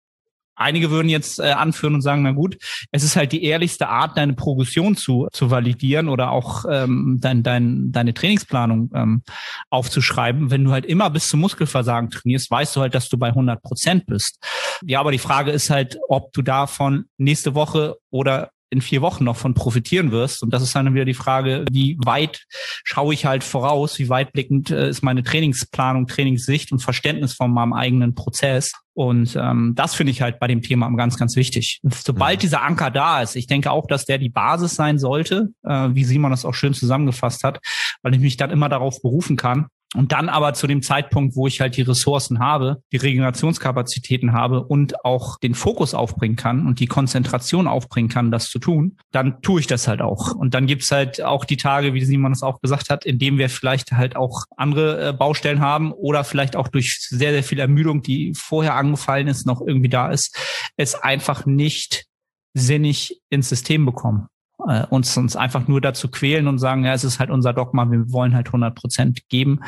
Einige würden jetzt äh, anführen und sagen, na gut, es ist halt die ehrlichste Art, deine Progression zu, zu validieren oder auch ähm, dein, dein, deine Trainingsplanung ähm, aufzuschreiben. Wenn du halt immer bis zum Muskelversagen trainierst, weißt du halt, dass du bei 100 Prozent bist. Ja, aber die Frage ist halt, ob du davon nächste Woche oder in vier Wochen noch von profitieren wirst. Und das ist dann wieder die Frage, wie weit schaue ich halt voraus, wie weitblickend äh, ist meine Trainingsplanung, Trainingssicht und Verständnis von meinem eigenen Prozess. Und ähm, das finde ich halt bei dem Thema ganz, ganz wichtig. Sobald mhm. dieser Anker da ist, ich denke auch, dass der die Basis sein sollte, äh, wie Simon das auch schön zusammengefasst hat, weil ich mich dann immer darauf berufen kann, und dann aber zu dem Zeitpunkt, wo ich halt die Ressourcen habe, die Regenerationskapazitäten habe und auch den Fokus aufbringen kann und die Konzentration aufbringen kann, das zu tun, dann tue ich das halt auch. Und dann gibt's halt auch die Tage, wie Simon es auch gesagt hat, in dem wir vielleicht halt auch andere äh, Baustellen haben oder vielleicht auch durch sehr, sehr viel Ermüdung, die vorher angefallen ist, noch irgendwie da ist, es einfach nicht sinnig ins System bekommen äh, uns uns einfach nur dazu quälen und sagen, ja, es ist halt unser Dogma, wir wollen halt 100 Prozent geben,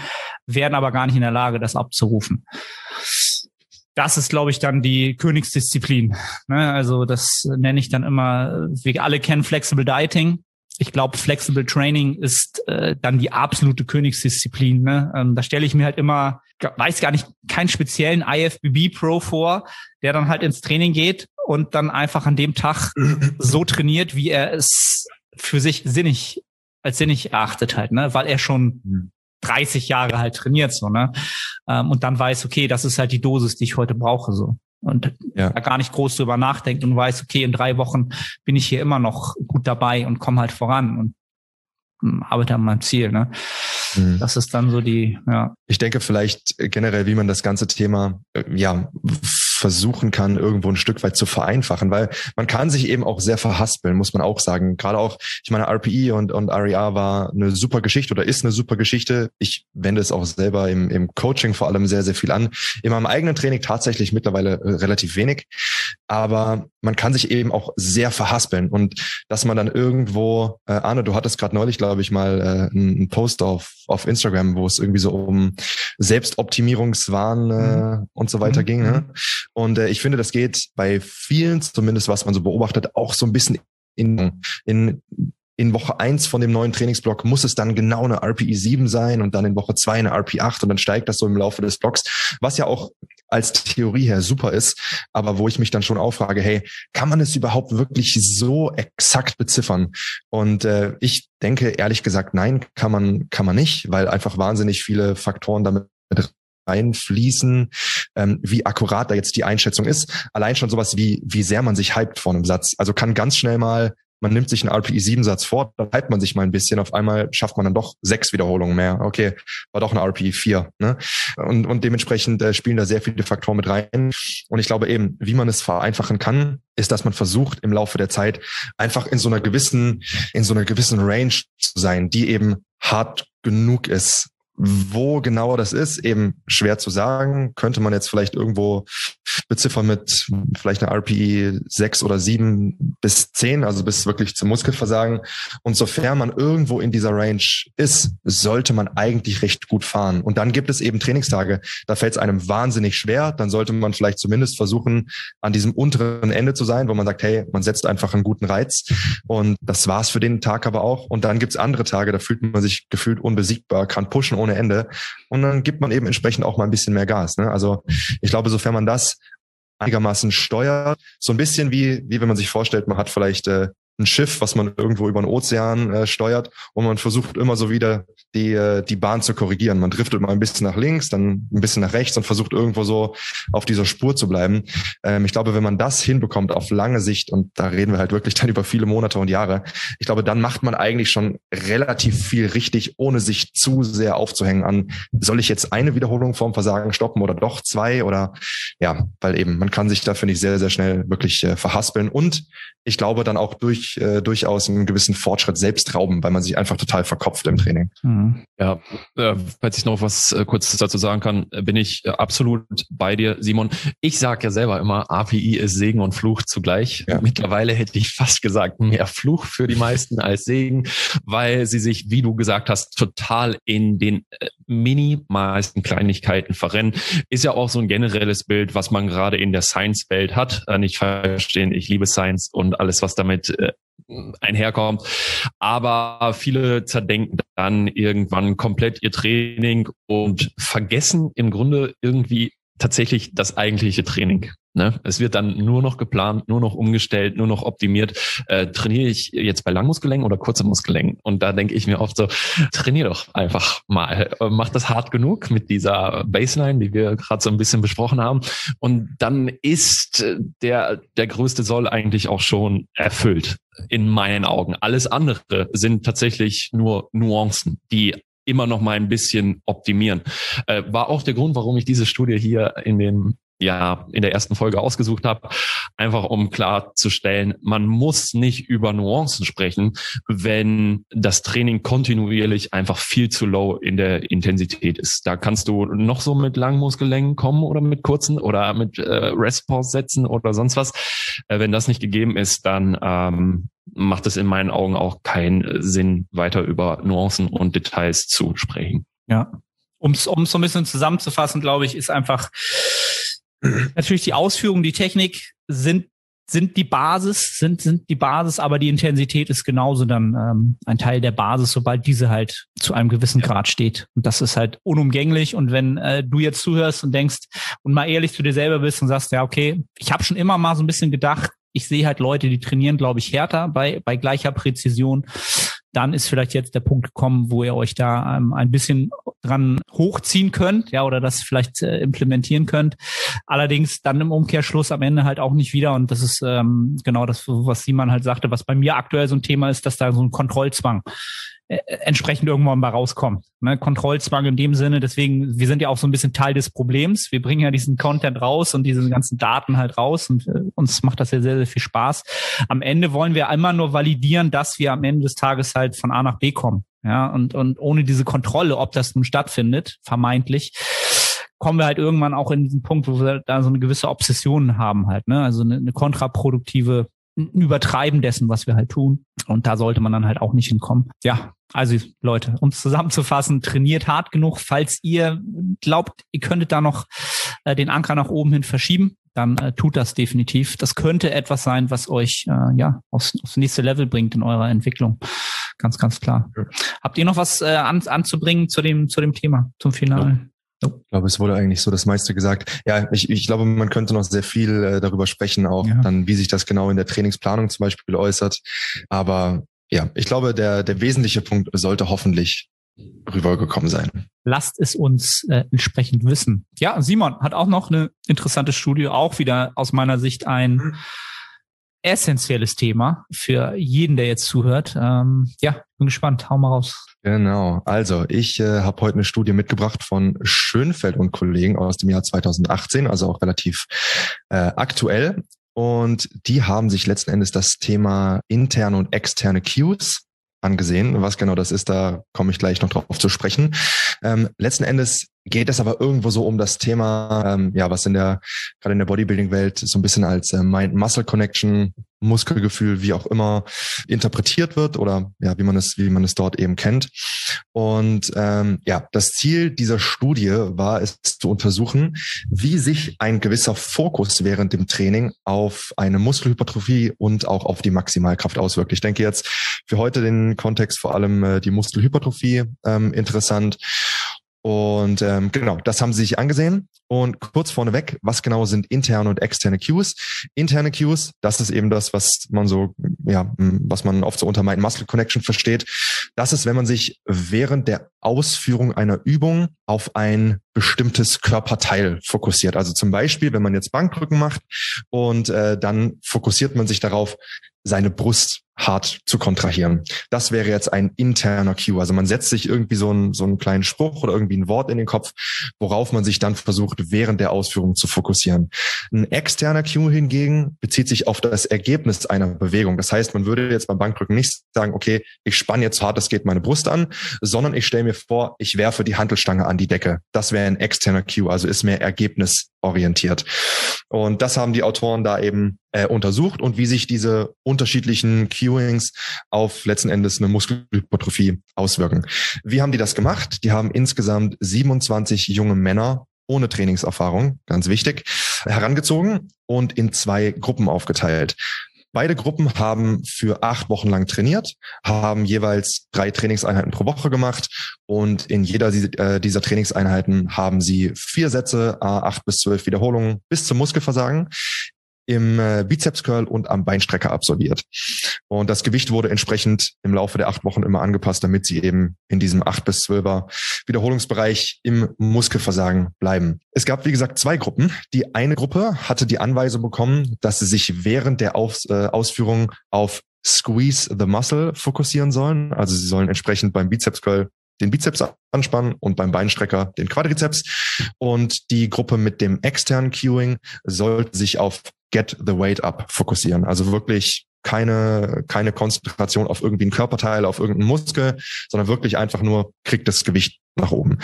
werden aber gar nicht in der Lage, das abzurufen. Das ist, glaube ich, dann die Königsdisziplin. Ne? Also das nenne ich dann immer, wir alle kennen Flexible Dieting. Ich glaube, Flexible Training ist äh, dann die absolute Königsdisziplin. Ne? Ähm, da stelle ich mir halt immer, weiß gar nicht, keinen speziellen IFBB Pro vor, der dann halt ins Training geht und dann einfach an dem Tag so trainiert, wie er es für sich sinnig, als sinnig erachtet halt, ne, weil er schon 30 Jahre halt trainiert, so, ne, ähm, und dann weiß, okay, das ist halt die Dosis, die ich heute brauche, so. Und ja. gar nicht groß drüber nachdenkt und weiß, okay, in drei Wochen bin ich hier immer noch gut dabei und komme halt voran und hm, arbeite an meinem Ziel, ne. Mhm. Das ist dann so die, ja. Ich denke vielleicht generell, wie man das ganze Thema, äh, ja, versuchen kann, irgendwo ein Stück weit zu vereinfachen, weil man kann sich eben auch sehr verhaspeln, muss man auch sagen. Gerade auch, ich meine, RPE und, und REA war eine super Geschichte oder ist eine super Geschichte. Ich wende es auch selber im, im Coaching vor allem sehr, sehr viel an. In meinem eigenen Training tatsächlich mittlerweile äh, relativ wenig. Aber man kann sich eben auch sehr verhaspeln und dass man dann irgendwo, äh, Arne, du hattest gerade neulich, glaube ich, mal äh, einen Post auf, auf Instagram, wo es irgendwie so um Selbstoptimierungswahn äh, mhm. und so weiter mhm. ging. Ne? Und äh, ich finde, das geht bei vielen, zumindest was man so beobachtet, auch so ein bisschen in, in in Woche eins von dem neuen Trainingsblock muss es dann genau eine RPE 7 sein und dann in Woche zwei eine RPE 8 und dann steigt das so im Laufe des Blocks, was ja auch als Theorie her super ist, aber wo ich mich dann schon auffrage, hey, kann man es überhaupt wirklich so exakt beziffern? Und äh, ich denke ehrlich gesagt, nein, kann man, kann man nicht, weil einfach wahnsinnig viele Faktoren damit einfließen, ähm, wie akkurat da jetzt die Einschätzung ist. Allein schon sowas wie, wie sehr man sich hypt vor einem Satz. Also kann ganz schnell mal man nimmt sich einen RPI-7-Satz vor, dann hypt man sich mal ein bisschen, auf einmal schafft man dann doch sechs Wiederholungen mehr. Okay, war doch ein RPI 4. Ne? Und, und dementsprechend äh, spielen da sehr viele Faktoren mit rein. Und ich glaube eben, wie man es vereinfachen kann, ist, dass man versucht, im Laufe der Zeit einfach in so einer gewissen, in so einer gewissen Range zu sein, die eben hart genug ist, wo genauer das ist, eben schwer zu sagen. Könnte man jetzt vielleicht irgendwo beziffern mit vielleicht einer RPI 6 oder 7 bis 10, also bis wirklich zum Muskelversagen. Und sofern man irgendwo in dieser Range ist, sollte man eigentlich recht gut fahren. Und dann gibt es eben Trainingstage, da fällt es einem wahnsinnig schwer. Dann sollte man vielleicht zumindest versuchen, an diesem unteren Ende zu sein, wo man sagt, hey, man setzt einfach einen guten Reiz. Und das war's für den Tag aber auch. Und dann gibt's andere Tage, da fühlt man sich gefühlt unbesiegbar, kann pushen ohne Ende. Und dann gibt man eben entsprechend auch mal ein bisschen mehr Gas. Ne? Also ich glaube, sofern man das einigermaßen steuert, so ein bisschen wie, wie wenn man sich vorstellt, man hat vielleicht äh, ein Schiff, was man irgendwo über den Ozean äh, steuert und man versucht immer so wieder die, äh, die Bahn zu korrigieren. Man driftet mal ein bisschen nach links, dann ein bisschen nach rechts und versucht irgendwo so auf dieser Spur zu bleiben. Ähm, ich glaube, wenn man das hinbekommt auf lange Sicht, und da reden wir halt wirklich dann über viele Monate und Jahre, ich glaube, dann macht man eigentlich schon relativ viel richtig, ohne sich zu sehr aufzuhängen an, soll ich jetzt eine Wiederholung vorm Versagen stoppen oder doch zwei oder ja, weil eben man kann sich da, finde ich, sehr, sehr schnell wirklich äh, verhaspeln und ich glaube dann auch durch äh, durchaus einen gewissen Fortschritt selbst rauben, weil man sich einfach total verkopft im Training. Mhm. Ja, äh, falls ich noch was äh, kurz dazu sagen kann, bin ich absolut bei dir, Simon. Ich sage ja selber immer, API ist Segen und Fluch zugleich. Ja. Mittlerweile hätte ich fast gesagt, mehr Fluch für die meisten als Segen, weil sie sich, wie du gesagt hast, total in den minimalsten Kleinigkeiten verrennen. Ist ja auch so ein generelles Bild, was man gerade in der Science-Welt hat. Nicht verstehen, ich liebe Science und alles, was damit äh, einherkommt. Aber viele zerdenken dann irgendwann komplett ihr Training und vergessen im Grunde irgendwie tatsächlich das eigentliche Training. Ne? Es wird dann nur noch geplant, nur noch umgestellt, nur noch optimiert. Äh, trainiere ich jetzt bei Langmuskelängen oder kurze Muskelängen? Und da denke ich mir oft so, trainier doch einfach mal. Mach das hart genug mit dieser Baseline, die wir gerade so ein bisschen besprochen haben. Und dann ist der, der größte Soll eigentlich auch schon erfüllt in meinen Augen. Alles andere sind tatsächlich nur Nuancen, die immer noch mal ein bisschen optimieren. Äh, war auch der Grund, warum ich diese Studie hier in dem ja in der ersten Folge ausgesucht habe, einfach um klarzustellen, man muss nicht über Nuancen sprechen, wenn das Training kontinuierlich einfach viel zu low in der Intensität ist. Da kannst du noch so mit langen Muskellängen kommen oder mit kurzen oder mit äh, Rest Pause setzen oder sonst was. Äh, wenn das nicht gegeben ist, dann ähm, macht es in meinen Augen auch keinen Sinn, weiter über Nuancen und Details zu sprechen. Ja. Um es so ein bisschen zusammenzufassen, glaube ich, ist einfach Natürlich die Ausführung, die Technik sind sind die Basis, sind, sind die Basis, aber die Intensität ist genauso dann ähm, ein Teil der Basis, sobald diese halt zu einem gewissen Grad steht. Und das ist halt unumgänglich. Und wenn äh, du jetzt zuhörst und denkst und mal ehrlich zu dir selber bist und sagst, ja, okay, ich habe schon immer mal so ein bisschen gedacht, ich sehe halt Leute, die trainieren, glaube ich, härter bei, bei gleicher Präzision dann ist vielleicht jetzt der Punkt gekommen, wo ihr euch da ähm, ein bisschen dran hochziehen könnt, ja, oder das vielleicht äh, implementieren könnt. Allerdings dann im Umkehrschluss am Ende halt auch nicht wieder. Und das ist ähm, genau das, was Simon halt sagte, was bei mir aktuell so ein Thema ist, dass da so ein Kontrollzwang entsprechend irgendwann mal rauskommt. Ne? Kontrollzwang in dem Sinne, deswegen, wir sind ja auch so ein bisschen Teil des Problems. Wir bringen ja diesen Content raus und diese ganzen Daten halt raus und äh, uns macht das ja sehr, sehr viel Spaß. Am Ende wollen wir einmal nur validieren, dass wir am Ende des Tages halt von A nach B kommen. Ja, und, und ohne diese Kontrolle, ob das nun stattfindet, vermeintlich, kommen wir halt irgendwann auch in diesen Punkt, wo wir da so eine gewisse Obsession haben halt, ne? Also eine, eine kontraproduktive Übertreiben dessen, was wir halt tun. Und da sollte man dann halt auch nicht hinkommen. Ja, also Leute, um es zusammenzufassen, trainiert hart genug. Falls ihr glaubt, ihr könntet da noch äh, den Anker nach oben hin verschieben, dann äh, tut das definitiv. Das könnte etwas sein, was euch äh, ja aufs, aufs nächste Level bringt in eurer Entwicklung. Ganz, ganz klar. Ja. Habt ihr noch was äh, an, anzubringen zu dem, zu dem Thema, zum Finale? Ich glaube, es wurde eigentlich so das meiste gesagt. Ja, ich, ich glaube, man könnte noch sehr viel äh, darüber sprechen, auch ja. dann, wie sich das genau in der Trainingsplanung zum Beispiel äußert. Aber ja, ich glaube, der, der wesentliche Punkt sollte hoffentlich rübergekommen sein. Lasst es uns äh, entsprechend wissen. Ja, Simon hat auch noch eine interessante Studie, auch wieder aus meiner Sicht ein essentielles Thema für jeden, der jetzt zuhört. Ähm, ja, bin gespannt. Hau mal raus. Genau. Also ich äh, habe heute eine Studie mitgebracht von Schönfeld und Kollegen aus dem Jahr 2018, also auch relativ äh, aktuell. Und die haben sich letzten Endes das Thema interne und externe Cues angesehen. Was genau das ist, da komme ich gleich noch drauf zu sprechen. Ähm, letzten Endes geht es aber irgendwo so um das Thema, ähm, ja, was in der, gerade in der Bodybuilding-Welt so ein bisschen als äh, Mind-Muscle-Connection, Muskelgefühl, wie auch immer, interpretiert wird oder ja, wie man es, wie man es dort eben kennt. Und ähm, ja, das Ziel dieser Studie war es zu untersuchen, wie sich ein gewisser Fokus während dem Training auf eine Muskelhypertrophie und auch auf die Maximalkraft auswirkt. Ich denke jetzt für heute den Kontext vor allem äh, die Muskelhypertrophie ähm, interessant. Und ähm, genau, das haben sie sich angesehen. Und kurz vorneweg, was genau sind interne und externe Cues? Interne Cues, das ist eben das, was man so, ja, was man oft so unter Mind-Muscle Connection versteht. Das ist, wenn man sich während der Ausführung einer Übung auf ein bestimmtes Körperteil fokussiert. Also zum Beispiel, wenn man jetzt Bankdrücken macht und äh, dann fokussiert man sich darauf, seine Brust hart zu kontrahieren. Das wäre jetzt ein interner Cue. Also man setzt sich irgendwie so einen, so einen kleinen Spruch oder irgendwie ein Wort in den Kopf, worauf man sich dann versucht, während der Ausführung zu fokussieren. Ein externer Cue hingegen bezieht sich auf das Ergebnis einer Bewegung. Das heißt, man würde jetzt beim Bankdrücken nicht sagen, okay, ich spanne jetzt hart es geht meine Brust an, sondern ich stelle mir vor, ich werfe die Handelstange an die Decke. Das wäre ein externer Cue, also ist mehr ergebnisorientiert. Und das haben die Autoren da eben äh, untersucht und wie sich diese unterschiedlichen Cueings auf letzten Endes eine Muskelhypertrophie auswirken. Wie haben die das gemacht? Die haben insgesamt 27 junge Männer ohne Trainingserfahrung, ganz wichtig, herangezogen und in zwei Gruppen aufgeteilt. Beide Gruppen haben für acht Wochen lang trainiert, haben jeweils drei Trainingseinheiten pro Woche gemacht und in jeder äh, dieser Trainingseinheiten haben sie vier Sätze, acht bis zwölf Wiederholungen bis zum Muskelversagen im äh, Bizeps Curl und am Beinstrecker absolviert. Und das Gewicht wurde entsprechend im Laufe der acht Wochen immer angepasst, damit sie eben in diesem acht bis zwölfer Wiederholungsbereich im Muskelversagen bleiben. Es gab, wie gesagt, zwei Gruppen. Die eine Gruppe hatte die Anweisung bekommen, dass sie sich während der Aus, äh, Ausführung auf Squeeze the Muscle fokussieren sollen. Also sie sollen entsprechend beim Bizeps Curl den Bizeps anspannen und beim Beinstrecker den Quadrizeps. Und die Gruppe mit dem externen Cueing sollte sich auf Get the Weight Up fokussieren. Also wirklich keine, keine Konzentration auf irgendwie ein Körperteil, auf irgendeinen Muskel, sondern wirklich einfach nur kriegt das Gewicht nach oben.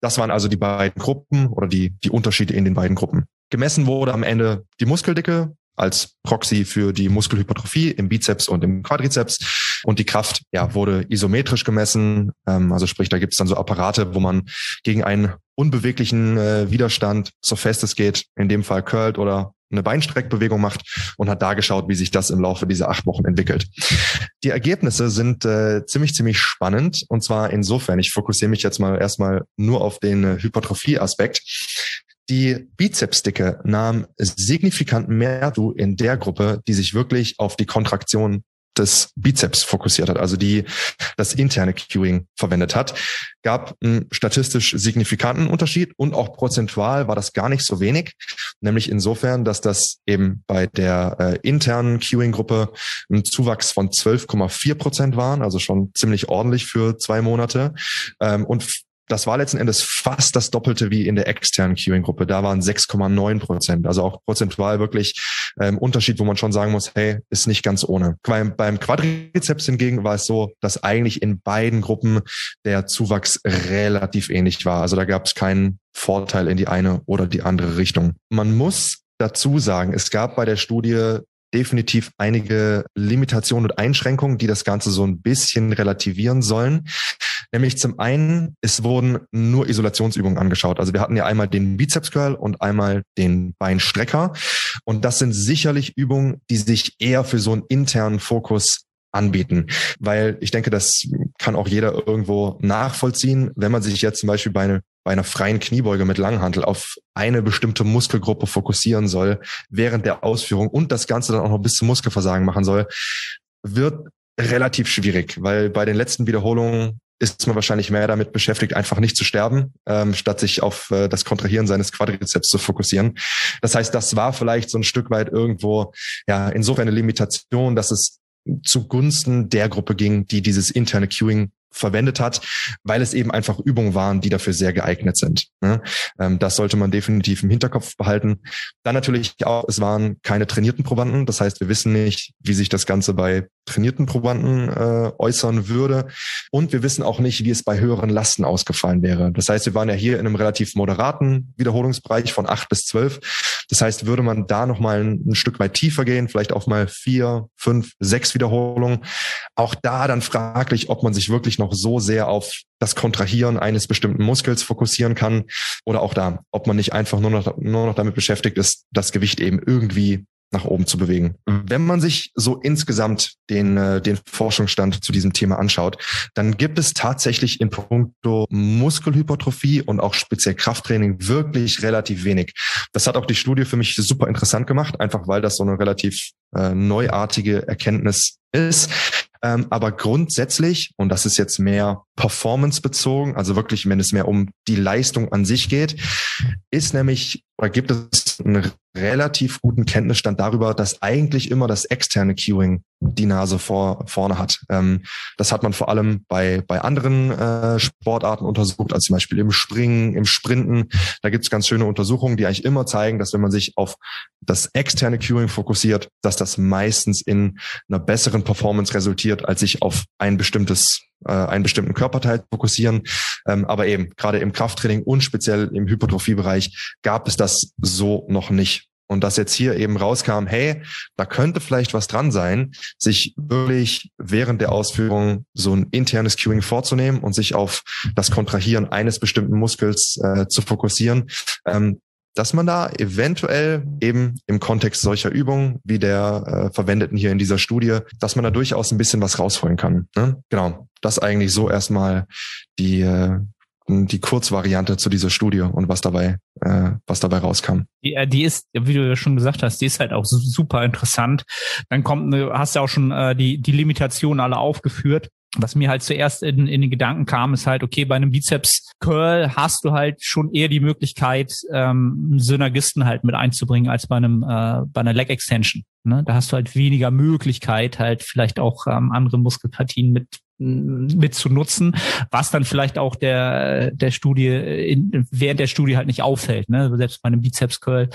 Das waren also die beiden Gruppen oder die, die Unterschiede in den beiden Gruppen. Gemessen wurde am Ende die Muskeldicke als Proxy für die Muskelhypertrophie im Bizeps und im Quadrizeps. Und die Kraft ja, wurde isometrisch gemessen. Ähm, also sprich, da gibt es dann so Apparate, wo man gegen einen unbeweglichen äh, Widerstand, so fest es geht, in dem Fall curlt oder eine Beinstreckbewegung macht und hat da geschaut, wie sich das im Laufe dieser acht Wochen entwickelt. Die Ergebnisse sind äh, ziemlich, ziemlich spannend und zwar insofern, ich fokussiere mich jetzt mal erstmal nur auf den äh, Hypertrophie-Aspekt. Die Bizepsdicke nahm signifikant mehr zu in der Gruppe, die sich wirklich auf die Kontraktion des Bizeps fokussiert hat, also die das interne Queuing verwendet hat, gab einen statistisch signifikanten Unterschied und auch prozentual war das gar nicht so wenig, nämlich insofern, dass das eben bei der äh, internen Queuing-Gruppe ein Zuwachs von 12,4 Prozent waren, also schon ziemlich ordentlich für zwei Monate ähm, und das war letzten Endes fast das Doppelte wie in der externen Queuing-Gruppe. Da waren 6,9 Prozent. Also auch prozentual wirklich ähm, Unterschied, wo man schon sagen muss, hey, ist nicht ganz ohne. Beim, beim Quadrizeps hingegen war es so, dass eigentlich in beiden Gruppen der Zuwachs relativ ähnlich war. Also da gab es keinen Vorteil in die eine oder die andere Richtung. Man muss dazu sagen, es gab bei der Studie definitiv einige Limitationen und Einschränkungen, die das Ganze so ein bisschen relativieren sollen. Nämlich zum einen, es wurden nur Isolationsübungen angeschaut. Also wir hatten ja einmal den Bizeps Curl und einmal den Beinstrecker. Und das sind sicherlich Übungen, die sich eher für so einen internen Fokus anbieten. Weil ich denke, das kann auch jeder irgendwo nachvollziehen. Wenn man sich jetzt zum Beispiel bei, eine, bei einer freien Kniebeuge mit Langhantel auf eine bestimmte Muskelgruppe fokussieren soll während der Ausführung und das Ganze dann auch noch bis zum Muskelversagen machen soll, wird relativ schwierig, weil bei den letzten Wiederholungen ist man wahrscheinlich mehr damit beschäftigt, einfach nicht zu sterben, ähm, statt sich auf äh, das Kontrahieren seines Quadrizeps zu fokussieren. Das heißt, das war vielleicht so ein Stück weit irgendwo ja insofern eine Limitation, dass es zugunsten der Gruppe ging, die dieses interne Queuing verwendet hat, weil es eben einfach Übungen waren, die dafür sehr geeignet sind. Ne? Ähm, das sollte man definitiv im Hinterkopf behalten. Dann natürlich auch, es waren keine trainierten Probanden. Das heißt, wir wissen nicht, wie sich das Ganze bei trainierten Probanden äh, äußern würde. Und wir wissen auch nicht, wie es bei höheren Lasten ausgefallen wäre. Das heißt, wir waren ja hier in einem relativ moderaten Wiederholungsbereich von acht bis zwölf. Das heißt, würde man da nochmal ein, ein Stück weit tiefer gehen, vielleicht auch mal vier, fünf, sechs Wiederholungen, auch da dann fraglich, ob man sich wirklich noch so sehr auf das Kontrahieren eines bestimmten Muskels fokussieren kann oder auch da, ob man nicht einfach nur noch, nur noch damit beschäftigt ist, das Gewicht eben irgendwie nach oben zu bewegen. Wenn man sich so insgesamt den, äh, den Forschungsstand zu diesem Thema anschaut, dann gibt es tatsächlich in puncto Muskelhypertrophie und auch speziell Krafttraining wirklich relativ wenig. Das hat auch die Studie für mich super interessant gemacht, einfach weil das so eine relativ äh, neuartige Erkenntnis ist. Ähm, aber grundsätzlich, und das ist jetzt mehr performance bezogen, also wirklich, wenn es mehr um die Leistung an sich geht, ist nämlich, oder gibt es einen relativ guten Kenntnisstand darüber, dass eigentlich immer das externe Queuing die Nase vor, vorne hat. Ähm, das hat man vor allem bei, bei anderen äh, Sportarten untersucht, als zum Beispiel im Springen, im Sprinten. Da gibt es ganz schöne Untersuchungen, die eigentlich immer zeigen, dass wenn man sich auf das externe Queuing fokussiert, dass das meistens in einer besseren Performance resultiert, als sich auf ein bestimmtes äh, einen bestimmten Körperteil fokussieren. Ähm, aber eben gerade im Krafttraining und speziell im Hypertrophiebereich gab es das so noch nicht. Und dass jetzt hier eben rauskam, hey, da könnte vielleicht was dran sein, sich wirklich während der Ausführung so ein internes Cueing vorzunehmen und sich auf das Kontrahieren eines bestimmten Muskels äh, zu fokussieren. Ähm, dass man da eventuell eben im Kontext solcher Übungen wie der äh, verwendeten hier in dieser Studie, dass man da durchaus ein bisschen was rausholen kann. Ne? Genau, das eigentlich so erstmal die äh, die Kurzvariante zu dieser Studie und was dabei, äh, was dabei rauskam. Die, äh, die ist, wie du ja schon gesagt hast, die ist halt auch super interessant. Dann kommt, hast du ja auch schon äh, die, die Limitationen alle aufgeführt was mir halt zuerst in, in den Gedanken kam, ist halt, okay, bei einem Bizeps-Curl hast du halt schon eher die Möglichkeit, ähm, Synergisten halt mit einzubringen als bei einem äh, bei einer Leg Extension. Ne? Da hast du halt weniger Möglichkeit, halt vielleicht auch ähm, andere Muskelpartien mit mit zu nutzen, was dann vielleicht auch der der Studie in, während der Studie halt nicht auffällt, ne? Selbst bei einem Bizeps Curl,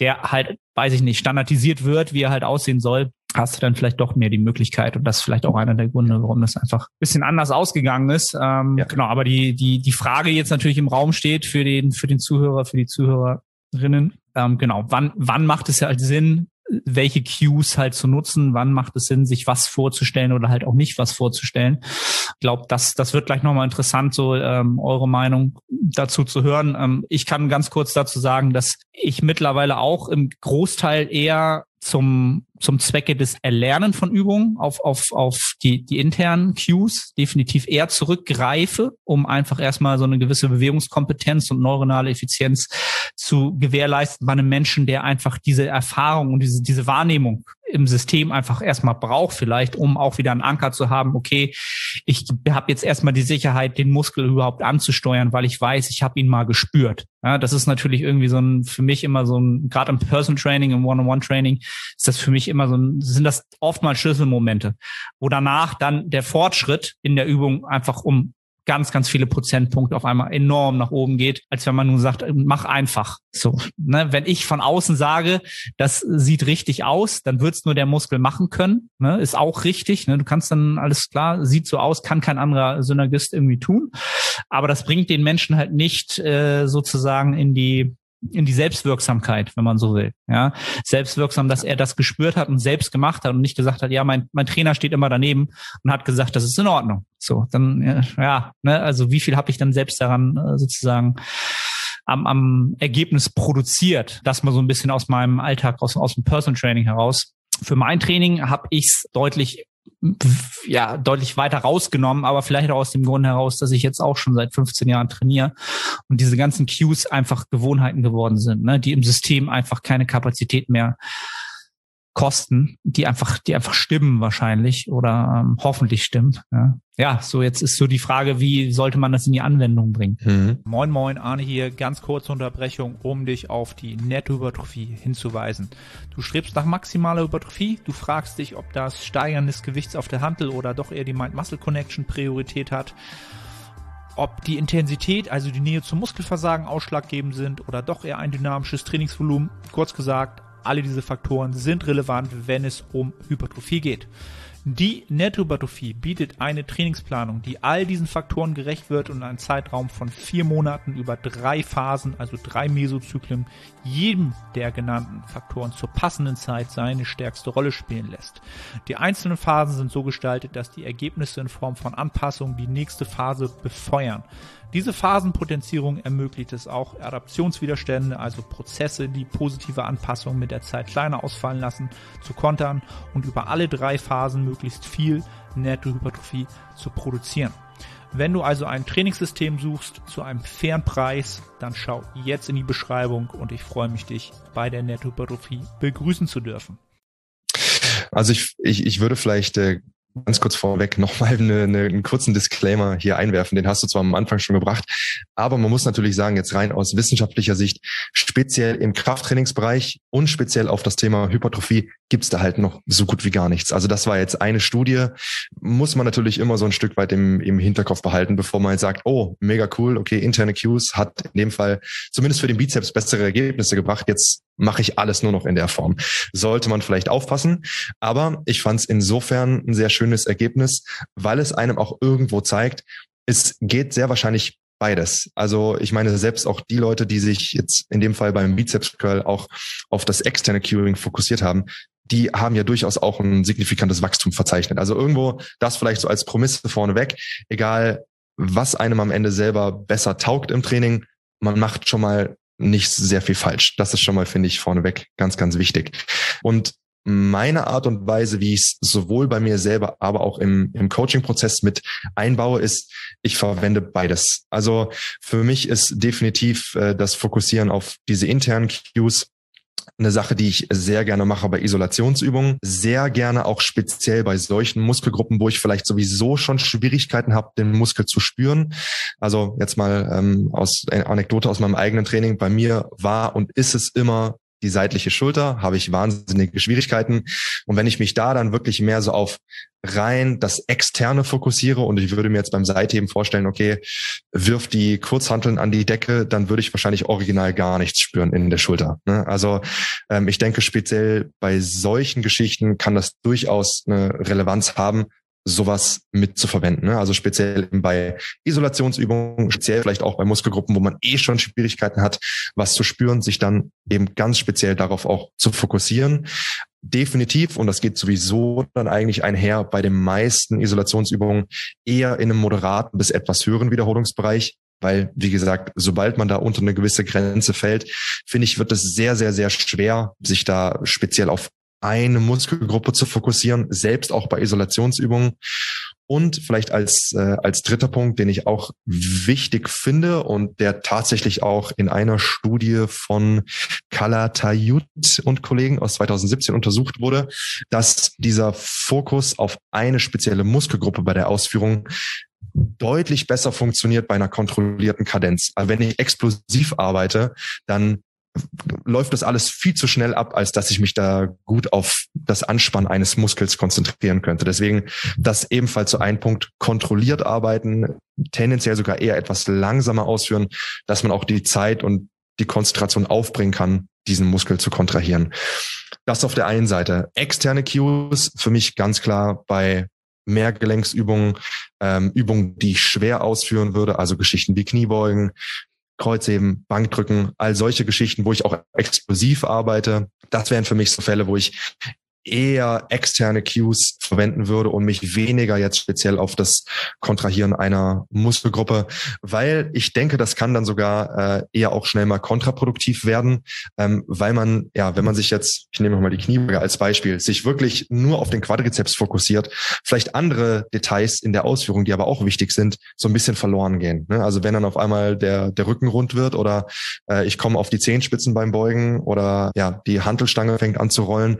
der halt, weiß ich nicht, standardisiert wird, wie er halt aussehen soll, hast du dann vielleicht doch mehr die Möglichkeit und das ist vielleicht auch einer der Gründe, warum das einfach ein bisschen anders ausgegangen ist. Ähm, ja. Genau, aber die die die Frage jetzt natürlich im Raum steht für den für den Zuhörer, für die Zuhörerinnen, ähm, genau, wann wann macht es ja halt Sinn, welche Cues halt zu nutzen, wann macht es Sinn, sich was vorzustellen oder halt auch nicht was vorzustellen. Ich glaube, das, das wird gleich nochmal interessant, so ähm, eure Meinung dazu zu hören. Ähm, ich kann ganz kurz dazu sagen, dass ich mittlerweile auch im Großteil eher zum, zum Zwecke des Erlernen von Übungen auf, auf, auf die, die internen Cues definitiv eher zurückgreife, um einfach erstmal so eine gewisse Bewegungskompetenz und neuronale Effizienz zu gewährleisten bei einem Menschen, der einfach diese Erfahrung und diese, diese Wahrnehmung im System einfach erstmal braucht, vielleicht, um auch wieder einen Anker zu haben, okay, ich habe jetzt erstmal die Sicherheit, den Muskel überhaupt anzusteuern, weil ich weiß, ich habe ihn mal gespürt. Ja, das ist natürlich irgendwie so ein, für mich immer so ein, gerade im Person Training, im One-on-One-Training, ist das für mich immer so sind das oftmals Schlüsselmomente, wo danach dann der Fortschritt in der Übung einfach um ganz, ganz viele Prozentpunkte auf einmal enorm nach oben geht, als wenn man nun sagt, mach einfach. So, ne? Wenn ich von außen sage, das sieht richtig aus, dann wird's nur der Muskel machen können. Ne? Ist auch richtig. Ne? Du kannst dann alles klar, sieht so aus, kann kein anderer Synergist irgendwie tun. Aber das bringt den Menschen halt nicht äh, sozusagen in die in die Selbstwirksamkeit, wenn man so will. Ja, selbstwirksam, dass er das gespürt hat und selbst gemacht hat und nicht gesagt hat, ja, mein, mein Trainer steht immer daneben und hat gesagt, das ist in Ordnung. So, dann ja, ne, also wie viel habe ich dann selbst daran äh, sozusagen am, am Ergebnis produziert? Das mal so ein bisschen aus meinem Alltag, aus, aus dem Personal Training heraus. Für mein Training habe ich es deutlich ja deutlich weiter rausgenommen, aber vielleicht auch aus dem Grund heraus, dass ich jetzt auch schon seit 15 Jahren trainiere und diese ganzen Cues einfach Gewohnheiten geworden sind, ne, die im System einfach keine Kapazität mehr kosten, die einfach, die einfach stimmen wahrscheinlich oder ähm, hoffentlich stimmen. Ja. ja, so jetzt ist so die Frage, wie sollte man das in die Anwendung bringen? Mhm. Moin, moin, Arne hier. Ganz kurze Unterbrechung, um dich auf die Nettohypertrophie hinzuweisen. Du strebst nach maximaler Hypertrophie. Du fragst dich, ob das Steigern des Gewichts auf der Handel oder doch eher die Mind-Muscle-Connection Priorität hat ob die Intensität, also die Nähe zum Muskelversagen ausschlaggebend sind oder doch eher ein dynamisches Trainingsvolumen. Kurz gesagt, alle diese Faktoren sind relevant, wenn es um Hypertrophie geht. Die Nettohypertrophie bietet eine Trainingsplanung, die all diesen Faktoren gerecht wird und einen Zeitraum von vier Monaten über drei Phasen, also drei Mesozyklen, jedem der genannten Faktoren zur passenden Zeit seine stärkste Rolle spielen lässt. Die einzelnen Phasen sind so gestaltet, dass die Ergebnisse in Form von Anpassungen die nächste Phase befeuern. Diese Phasenpotenzierung ermöglicht es auch, Adaptionswiderstände, also Prozesse, die positive Anpassungen mit der Zeit kleiner ausfallen lassen, zu kontern und über alle drei Phasen möglichst viel Nettohypertrophie zu produzieren. Wenn du also ein Trainingssystem suchst zu einem fairen Preis, dann schau jetzt in die Beschreibung und ich freue mich, dich bei der Nettohypertrophie begrüßen zu dürfen. Also ich, ich, ich würde vielleicht äh, ganz kurz vorweg nochmal eine, eine, einen kurzen Disclaimer hier einwerfen. Den hast du zwar am Anfang schon gebracht, aber man muss natürlich sagen, jetzt rein aus wissenschaftlicher Sicht, speziell im Krafttrainingsbereich und speziell auf das Thema Hypertrophie gibt's da halt noch so gut wie gar nichts. Also das war jetzt eine Studie, muss man natürlich immer so ein Stück weit im, im Hinterkopf behalten, bevor man jetzt sagt, oh, mega cool, okay, interne Cues hat in dem Fall zumindest für den Bizeps bessere Ergebnisse gebracht. Jetzt mache ich alles nur noch in der Form. Sollte man vielleicht aufpassen. Aber ich fand es insofern ein sehr schönes Ergebnis, weil es einem auch irgendwo zeigt, es geht sehr wahrscheinlich beides. Also ich meine, selbst auch die Leute, die sich jetzt in dem Fall beim Bizeps Curl auch auf das externe Curing fokussiert haben, die haben ja durchaus auch ein signifikantes Wachstum verzeichnet. Also irgendwo das vielleicht so als Prämisse vorneweg, egal was einem am Ende selber besser taugt im Training, man macht schon mal nicht sehr viel falsch. Das ist schon mal, finde ich, vorneweg ganz, ganz wichtig. Und meine Art und Weise, wie ich es sowohl bei mir selber, aber auch im, im Coaching-Prozess mit einbaue, ist, ich verwende beides. Also für mich ist definitiv äh, das Fokussieren auf diese internen Cues eine Sache, die ich sehr gerne mache bei Isolationsübungen, sehr gerne auch speziell bei solchen Muskelgruppen, wo ich vielleicht sowieso schon Schwierigkeiten habe, den Muskel zu spüren. Also jetzt mal ähm, aus Anekdote aus meinem eigenen Training. Bei mir war und ist es immer die seitliche Schulter, habe ich wahnsinnige Schwierigkeiten. Und wenn ich mich da dann wirklich mehr so auf rein das Externe fokussiere und ich würde mir jetzt beim Seitheben vorstellen, okay, wirf die Kurzhanteln an die Decke, dann würde ich wahrscheinlich original gar nichts spüren in der Schulter. Ne? Also ähm, ich denke, speziell bei solchen Geschichten kann das durchaus eine Relevanz haben, sowas mit zu verwenden. Ne? Also speziell bei Isolationsübungen, speziell vielleicht auch bei Muskelgruppen, wo man eh schon Schwierigkeiten hat, was zu spüren, sich dann eben ganz speziell darauf auch zu fokussieren. Definitiv, und das geht sowieso dann eigentlich einher bei den meisten Isolationsübungen eher in einem moderaten bis etwas höheren Wiederholungsbereich. Weil, wie gesagt, sobald man da unter eine gewisse Grenze fällt, finde ich, wird es sehr, sehr, sehr schwer, sich da speziell auf eine Muskelgruppe zu fokussieren, selbst auch bei Isolationsübungen. Und vielleicht als, äh, als dritter Punkt, den ich auch wichtig finde und der tatsächlich auch in einer Studie von Kalatayut und Kollegen aus 2017 untersucht wurde, dass dieser Fokus auf eine spezielle Muskelgruppe bei der Ausführung deutlich besser funktioniert bei einer kontrollierten Kadenz. Also wenn ich explosiv arbeite, dann läuft das alles viel zu schnell ab, als dass ich mich da gut auf das Anspannen eines Muskels konzentrieren könnte. Deswegen das ebenfalls so ein Punkt, kontrolliert arbeiten, tendenziell sogar eher etwas langsamer ausführen, dass man auch die Zeit und die Konzentration aufbringen kann, diesen Muskel zu kontrahieren. Das auf der einen Seite. Externe Cues für mich ganz klar bei Mehrgelenksübungen, ähm, Übungen, die ich schwer ausführen würde, also Geschichten wie Kniebeugen, Kreuzheben, Bankdrücken, all solche Geschichten, wo ich auch explosiv arbeite. Das wären für mich so Fälle, wo ich eher externe Cues verwenden würde und mich weniger jetzt speziell auf das Kontrahieren einer Muskelgruppe, weil ich denke, das kann dann sogar äh, eher auch schnell mal kontraproduktiv werden, ähm, weil man, ja, wenn man sich jetzt, ich nehme mal die Kniebeuge als Beispiel, sich wirklich nur auf den Quadrizeps fokussiert, vielleicht andere Details in der Ausführung, die aber auch wichtig sind, so ein bisschen verloren gehen. Ne? Also wenn dann auf einmal der, der Rücken rund wird oder äh, ich komme auf die Zehenspitzen beim Beugen oder ja, die Hantelstange fängt an zu rollen,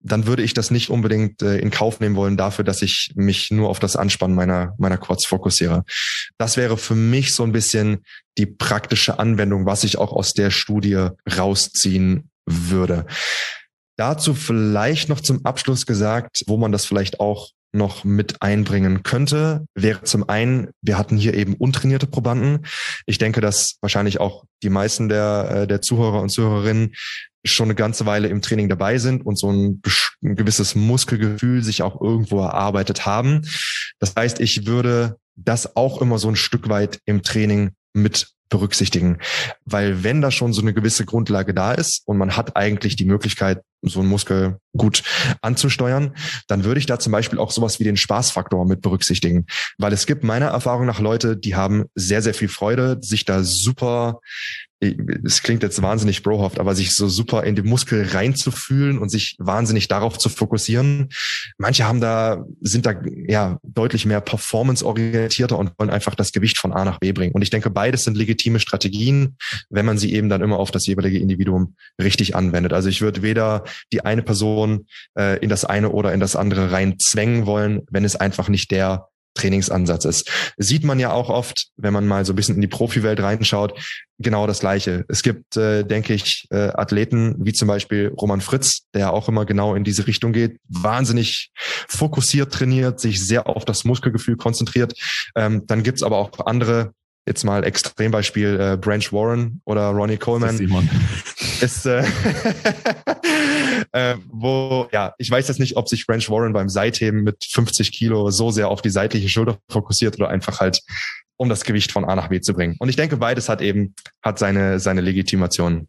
dann würde ich das nicht unbedingt äh, in Kauf nehmen wollen dafür, dass ich mich nur auf das Anspannen meiner, meiner Quads fokussiere. Das wäre für mich so ein bisschen die praktische Anwendung, was ich auch aus der Studie rausziehen würde. Dazu vielleicht noch zum Abschluss gesagt, wo man das vielleicht auch noch mit einbringen könnte, wäre zum einen, wir hatten hier eben untrainierte Probanden. Ich denke, dass wahrscheinlich auch die meisten der, äh, der Zuhörer und Zuhörerinnen schon eine ganze Weile im Training dabei sind und so ein, ein gewisses Muskelgefühl sich auch irgendwo erarbeitet haben. Das heißt, ich würde das auch immer so ein Stück weit im Training mit berücksichtigen. Weil wenn da schon so eine gewisse Grundlage da ist und man hat eigentlich die Möglichkeit, so einen Muskel gut anzusteuern, dann würde ich da zum Beispiel auch sowas wie den Spaßfaktor mit berücksichtigen. Weil es gibt meiner Erfahrung nach Leute, die haben sehr, sehr viel Freude, sich da super es klingt jetzt wahnsinnig brohaft, aber sich so super in den Muskel reinzufühlen und sich wahnsinnig darauf zu fokussieren. Manche haben da, sind da ja deutlich mehr performance-orientierter und wollen einfach das Gewicht von A nach B bringen. Und ich denke, beides sind legitime Strategien, wenn man sie eben dann immer auf das jeweilige Individuum richtig anwendet. Also ich würde weder die eine Person äh, in das eine oder in das andere rein zwängen wollen, wenn es einfach nicht der Trainingsansatz ist. Sieht man ja auch oft, wenn man mal so ein bisschen in die Profiwelt reinschaut, genau das Gleiche. Es gibt, äh, denke ich, äh, Athleten wie zum Beispiel Roman Fritz, der auch immer genau in diese Richtung geht, wahnsinnig fokussiert trainiert, sich sehr auf das Muskelgefühl konzentriert. Ähm, dann gibt's aber auch andere, jetzt mal Extrembeispiel äh, Branch Warren oder Ronnie Coleman. Ist, äh, äh, wo, ja, ich weiß jetzt nicht, ob sich Branch Warren beim Seitheben mit 50 Kilo so sehr auf die seitliche Schulter fokussiert oder einfach halt um das Gewicht von A nach B zu bringen. Und ich denke, beides hat eben, hat seine, seine Legitimation.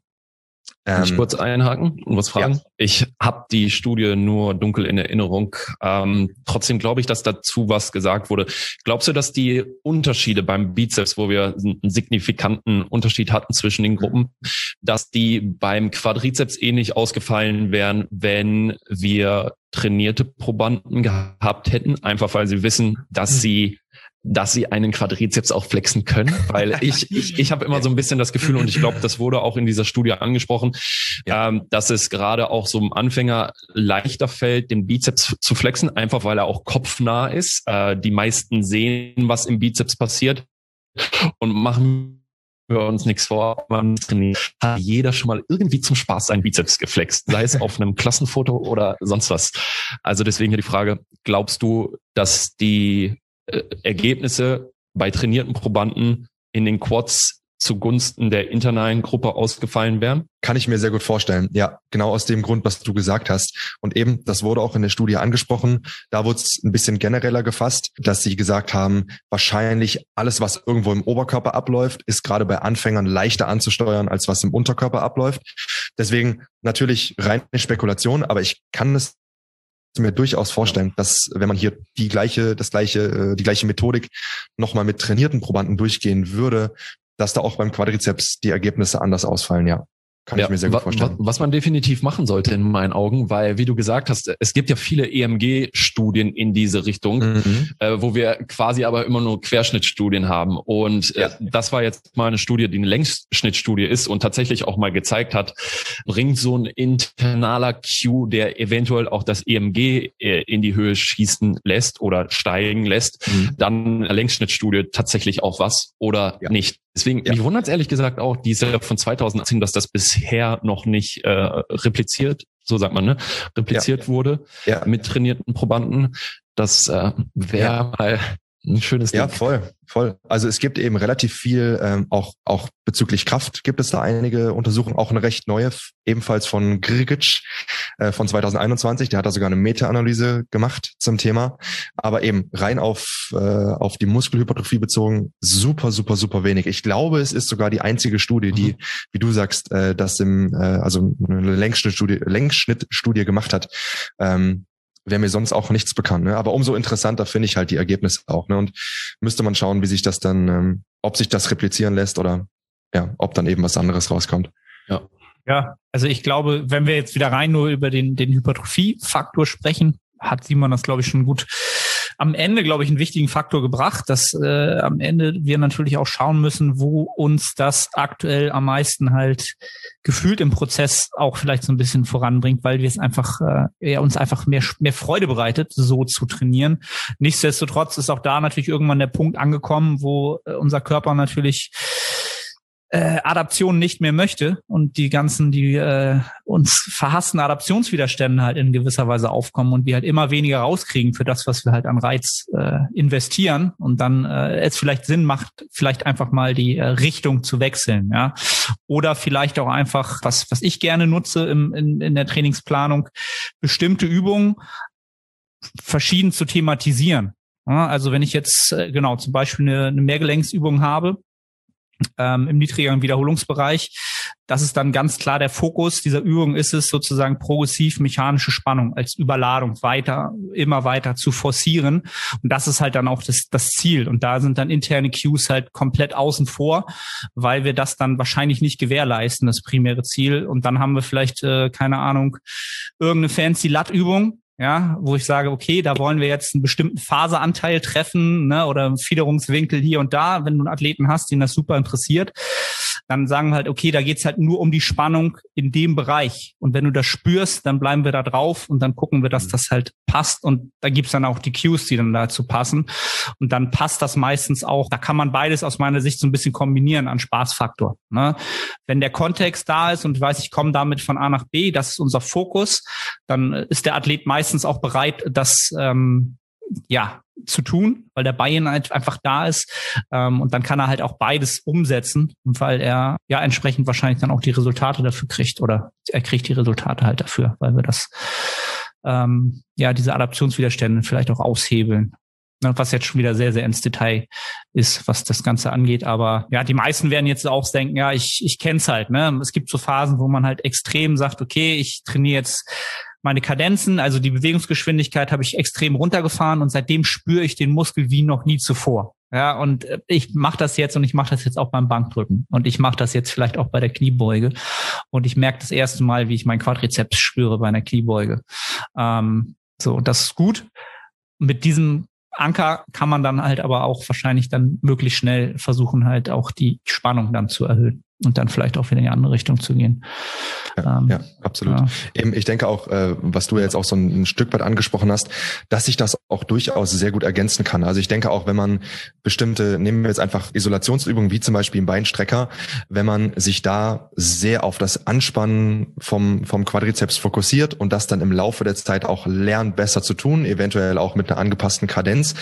Kann ich ähm, kurz einhaken und was fragen? Ja. Ich habe die Studie nur dunkel in Erinnerung. Ähm, trotzdem glaube ich, dass dazu was gesagt wurde. Glaubst du, dass die Unterschiede beim Bizeps, wo wir einen signifikanten Unterschied hatten zwischen den Gruppen, dass die beim Quadrizeps ähnlich ausgefallen wären, wenn wir trainierte Probanden gehabt hätten, einfach weil sie wissen, dass hm. sie dass sie einen Quadrizeps auch flexen können, weil ich ich, ich habe immer so ein bisschen das Gefühl und ich glaube, das wurde auch in dieser Studie angesprochen, ja. ähm, dass es gerade auch so einem Anfänger leichter fällt, den Bizeps zu flexen, einfach weil er auch kopfnah ist. Äh, die meisten sehen, was im Bizeps passiert und machen wir uns nichts vor, man trainiert, hat jeder schon mal irgendwie zum Spaß seinen Bizeps geflext, sei es auf einem Klassenfoto oder sonst was. Also deswegen hier die Frage, glaubst du, dass die äh, Ergebnisse bei trainierten Probanden in den Quads zugunsten der internalen Gruppe ausgefallen wären? Kann ich mir sehr gut vorstellen. Ja, genau aus dem Grund, was du gesagt hast. Und eben, das wurde auch in der Studie angesprochen. Da wurde es ein bisschen genereller gefasst, dass sie gesagt haben, wahrscheinlich alles, was irgendwo im Oberkörper abläuft, ist gerade bei Anfängern leichter anzusteuern, als was im Unterkörper abläuft. Deswegen natürlich reine Spekulation, aber ich kann es mir durchaus vorstellen, dass wenn man hier die gleiche, das gleiche, äh, die gleiche Methodik nochmal mit trainierten Probanden durchgehen würde, dass da auch beim Quadrizeps die Ergebnisse anders ausfallen, ja. Kann ja, ich mir sehr gut vorstellen. Was man definitiv machen sollte in meinen Augen, weil, wie du gesagt hast, es gibt ja viele EMG-Studien in diese Richtung, mhm. äh, wo wir quasi aber immer nur Querschnittstudien haben. Und äh, ja. das war jetzt mal eine Studie, die eine Längsschnittstudie ist und tatsächlich auch mal gezeigt hat, bringt so ein internaler Q, der eventuell auch das EMG äh, in die Höhe schießen lässt oder steigen lässt, mhm. dann eine Längsschnittstudie tatsächlich auch was oder ja. nicht. Deswegen, ja. mich wundert es ehrlich gesagt auch, diese von 2018, dass das bisher noch nicht äh, repliziert, so sagt man, ne, repliziert ja. wurde ja. mit trainierten Probanden. Das äh, wäre mal Ein schönes Ding. Ja, voll, voll. Also es gibt eben relativ viel, ähm, auch, auch bezüglich Kraft gibt es da einige Untersuchungen, auch eine recht neue, ebenfalls von Grigic äh, von 2021. Der hat da sogar eine Meta-Analyse gemacht zum Thema. Aber eben rein auf, äh, auf die Muskelhypertrophie bezogen, super, super, super wenig. Ich glaube, es ist sogar die einzige Studie, die, mhm. wie du sagst, äh, das im, äh, also eine Längsschnittstudie, Längsschnittstudie gemacht hat. Ähm, wäre mir sonst auch nichts bekannt. Ne? Aber umso interessanter finde ich halt die Ergebnisse auch. Ne? Und müsste man schauen, wie sich das dann, ähm, ob sich das replizieren lässt oder ja, ob dann eben was anderes rauskommt. Ja. Ja, also ich glaube, wenn wir jetzt wieder rein nur über den, den Hypertrophie-Faktor sprechen, hat Simon das, glaube ich, schon gut am Ende, glaube ich, einen wichtigen Faktor gebracht, dass äh, am Ende wir natürlich auch schauen müssen, wo uns das aktuell am meisten halt gefühlt im Prozess auch vielleicht so ein bisschen voranbringt, weil wir es einfach, äh, ja, uns einfach mehr, mehr Freude bereitet, so zu trainieren. Nichtsdestotrotz ist auch da natürlich irgendwann der Punkt angekommen, wo äh, unser Körper natürlich äh, Adaption nicht mehr möchte und die ganzen, die äh, uns verhassten Adaptionswiderstände halt in gewisser Weise aufkommen und wir halt immer weniger rauskriegen für das, was wir halt an Reiz äh, investieren und dann äh, es vielleicht Sinn macht, vielleicht einfach mal die äh, Richtung zu wechseln, ja. Oder vielleicht auch einfach, was, was ich gerne nutze im, in, in der Trainingsplanung, bestimmte Übungen verschieden zu thematisieren. Ja, also wenn ich jetzt äh, genau zum Beispiel eine, eine Mehrgelenksübung habe, ähm, im niedrigeren Wiederholungsbereich. Das ist dann ganz klar der Fokus dieser Übung ist es sozusagen progressiv mechanische Spannung als Überladung weiter, immer weiter zu forcieren. Und das ist halt dann auch das, das Ziel. Und da sind dann interne Cues halt komplett außen vor, weil wir das dann wahrscheinlich nicht gewährleisten, das primäre Ziel. Und dann haben wir vielleicht, äh, keine Ahnung, irgendeine fancy Lattübung, ja, wo ich sage, okay, da wollen wir jetzt einen bestimmten Phaseanteil treffen, ne, oder einen Fiederungswinkel hier und da, wenn du einen Athleten hast, den das super interessiert, dann sagen wir halt, okay, da geht's halt nur um die Spannung in dem Bereich. Und wenn du das spürst, dann bleiben wir da drauf und dann gucken wir, dass mhm. das halt passt. Und da gibt's dann auch die Cues, die dann dazu passen. Und dann passt das meistens auch. Da kann man beides aus meiner Sicht so ein bisschen kombinieren an Spaßfaktor. Ne? Wenn der Kontext da ist und ich weiß, ich komme damit von A nach B, das ist unser Fokus, dann ist der Athlet meistens auch bereit, das ähm, ja, zu tun, weil der Buy-in halt einfach da ist. Ähm, und dann kann er halt auch beides umsetzen, weil er ja entsprechend wahrscheinlich dann auch die Resultate dafür kriegt oder er kriegt die Resultate halt dafür, weil wir das ähm, ja diese Adaptionswiderstände vielleicht auch aushebeln. Ne, was jetzt schon wieder sehr, sehr ins Detail ist, was das Ganze angeht. Aber ja, die meisten werden jetzt auch denken, ja, ich, ich kenne es halt. Ne? Es gibt so Phasen, wo man halt extrem sagt, okay, ich trainiere jetzt meine Kadenzen, also die Bewegungsgeschwindigkeit habe ich extrem runtergefahren und seitdem spüre ich den Muskel wie noch nie zuvor. Ja, und äh, ich mache das jetzt und ich mache das jetzt auch beim Bankdrücken und ich mache das jetzt vielleicht auch bei der Kniebeuge und ich merke das erste Mal, wie ich mein Quadrizeps spüre bei einer Kniebeuge. Ähm, so, das ist gut. Mit diesem Anker kann man dann halt aber auch wahrscheinlich dann möglichst schnell versuchen, halt auch die Spannung dann zu erhöhen und dann vielleicht auch wieder in die andere Richtung zu gehen. Ja, ähm, ja absolut. Ja. Eben, ich denke auch, äh, was du jetzt auch so ein, ein, Stück weit angesprochen hast, dass sich das auch durchaus sehr gut ergänzen kann. Also ich denke auch, wenn man bestimmte, nehmen wir jetzt einfach Isolationsübungen wie zum Beispiel im Beinstrecker, wenn man sich da sehr auf das Anspannen vom, vom Quadrizeps fokussiert und das dann im Laufe der Zeit auch lernt, besser zu tun, eventuell auch mit einer angepassten Kadenz,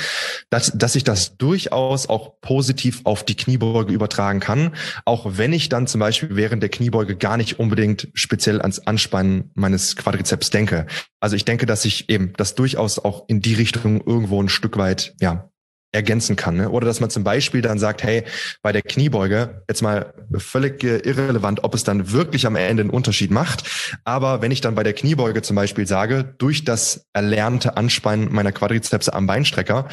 dass, dass sich das durchaus auch positiv auf die Kniebeuge übertragen kann, auch wenn ich ich dann zum Beispiel während der Kniebeuge gar nicht unbedingt speziell ans Anspannen meines Quadrizeps denke. Also ich denke, dass ich eben das durchaus auch in die Richtung irgendwo ein Stück weit, ja, ergänzen kann. Ne? Oder dass man zum Beispiel dann sagt, hey, bei der Kniebeuge, jetzt mal völlig irrelevant, ob es dann wirklich am Ende einen Unterschied macht. Aber wenn ich dann bei der Kniebeuge zum Beispiel sage, durch das erlernte Anspannen meiner Quadrizepse am Beinstrecker,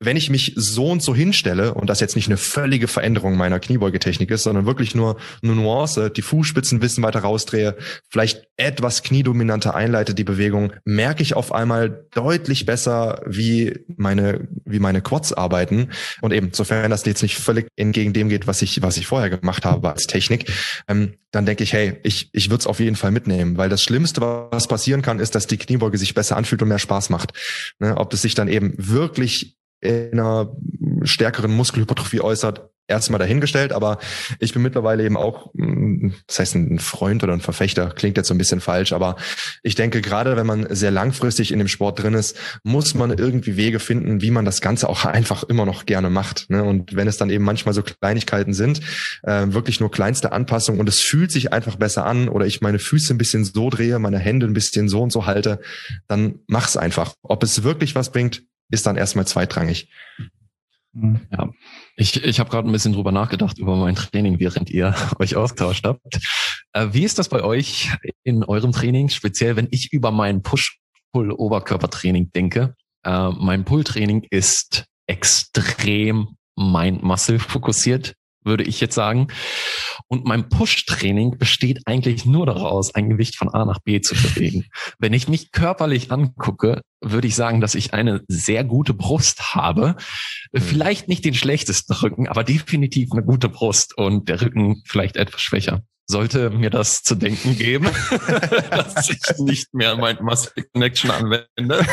wenn ich mich so und so hinstelle und das jetzt nicht eine völlige Veränderung meiner Kniebeugetechnik ist, sondern wirklich nur eine Nuance, die Fußspitzen wissen weiter rausdrehe, vielleicht etwas kniedominanter einleite die Bewegung, merke ich auf einmal deutlich besser, wie meine, wie meine Quads. Und eben, sofern das jetzt nicht völlig entgegen dem geht, was ich, was ich vorher gemacht habe als Technik, ähm, dann denke ich, hey, ich, ich würde es auf jeden Fall mitnehmen, weil das Schlimmste, was passieren kann, ist, dass die Kniebeuge sich besser anfühlt und mehr Spaß macht. Ne? Ob das sich dann eben wirklich in einer stärkeren Muskelhypertrophie äußert, erstmal dahingestellt, aber ich bin mittlerweile eben auch, mm, das heißt ein Freund oder ein Verfechter, klingt jetzt so ein bisschen falsch, aber ich denke, gerade wenn man sehr langfristig in dem Sport drin ist, muss man irgendwie Wege finden, wie man das Ganze auch einfach immer noch gerne macht. Ne? Und wenn es dann eben manchmal so Kleinigkeiten sind, äh, wirklich nur kleinste Anpassungen und es fühlt sich einfach besser an oder ich meine Füße ein bisschen so drehe, meine Hände ein bisschen so und so halte, dann mach's einfach. Ob es wirklich was bringt, ist dann erstmal zweitrangig. Ja, ich, ich habe gerade ein bisschen drüber nachgedacht über mein Training, während ihr euch austauscht habt. Äh, wie ist das bei euch in eurem Training, speziell wenn ich über mein Push-Pull-Oberkörpertraining denke? Äh, mein Pull-Training ist extrem Mind-Muscle fokussiert würde ich jetzt sagen. Und mein Push-Training besteht eigentlich nur daraus, ein Gewicht von A nach B zu bewegen. Wenn ich mich körperlich angucke, würde ich sagen, dass ich eine sehr gute Brust habe. Mhm. Vielleicht nicht den schlechtesten Rücken, aber definitiv eine gute Brust und der Rücken vielleicht etwas schwächer. Sollte mir das zu denken geben, dass ich nicht mehr mein Muscle Connection anwende.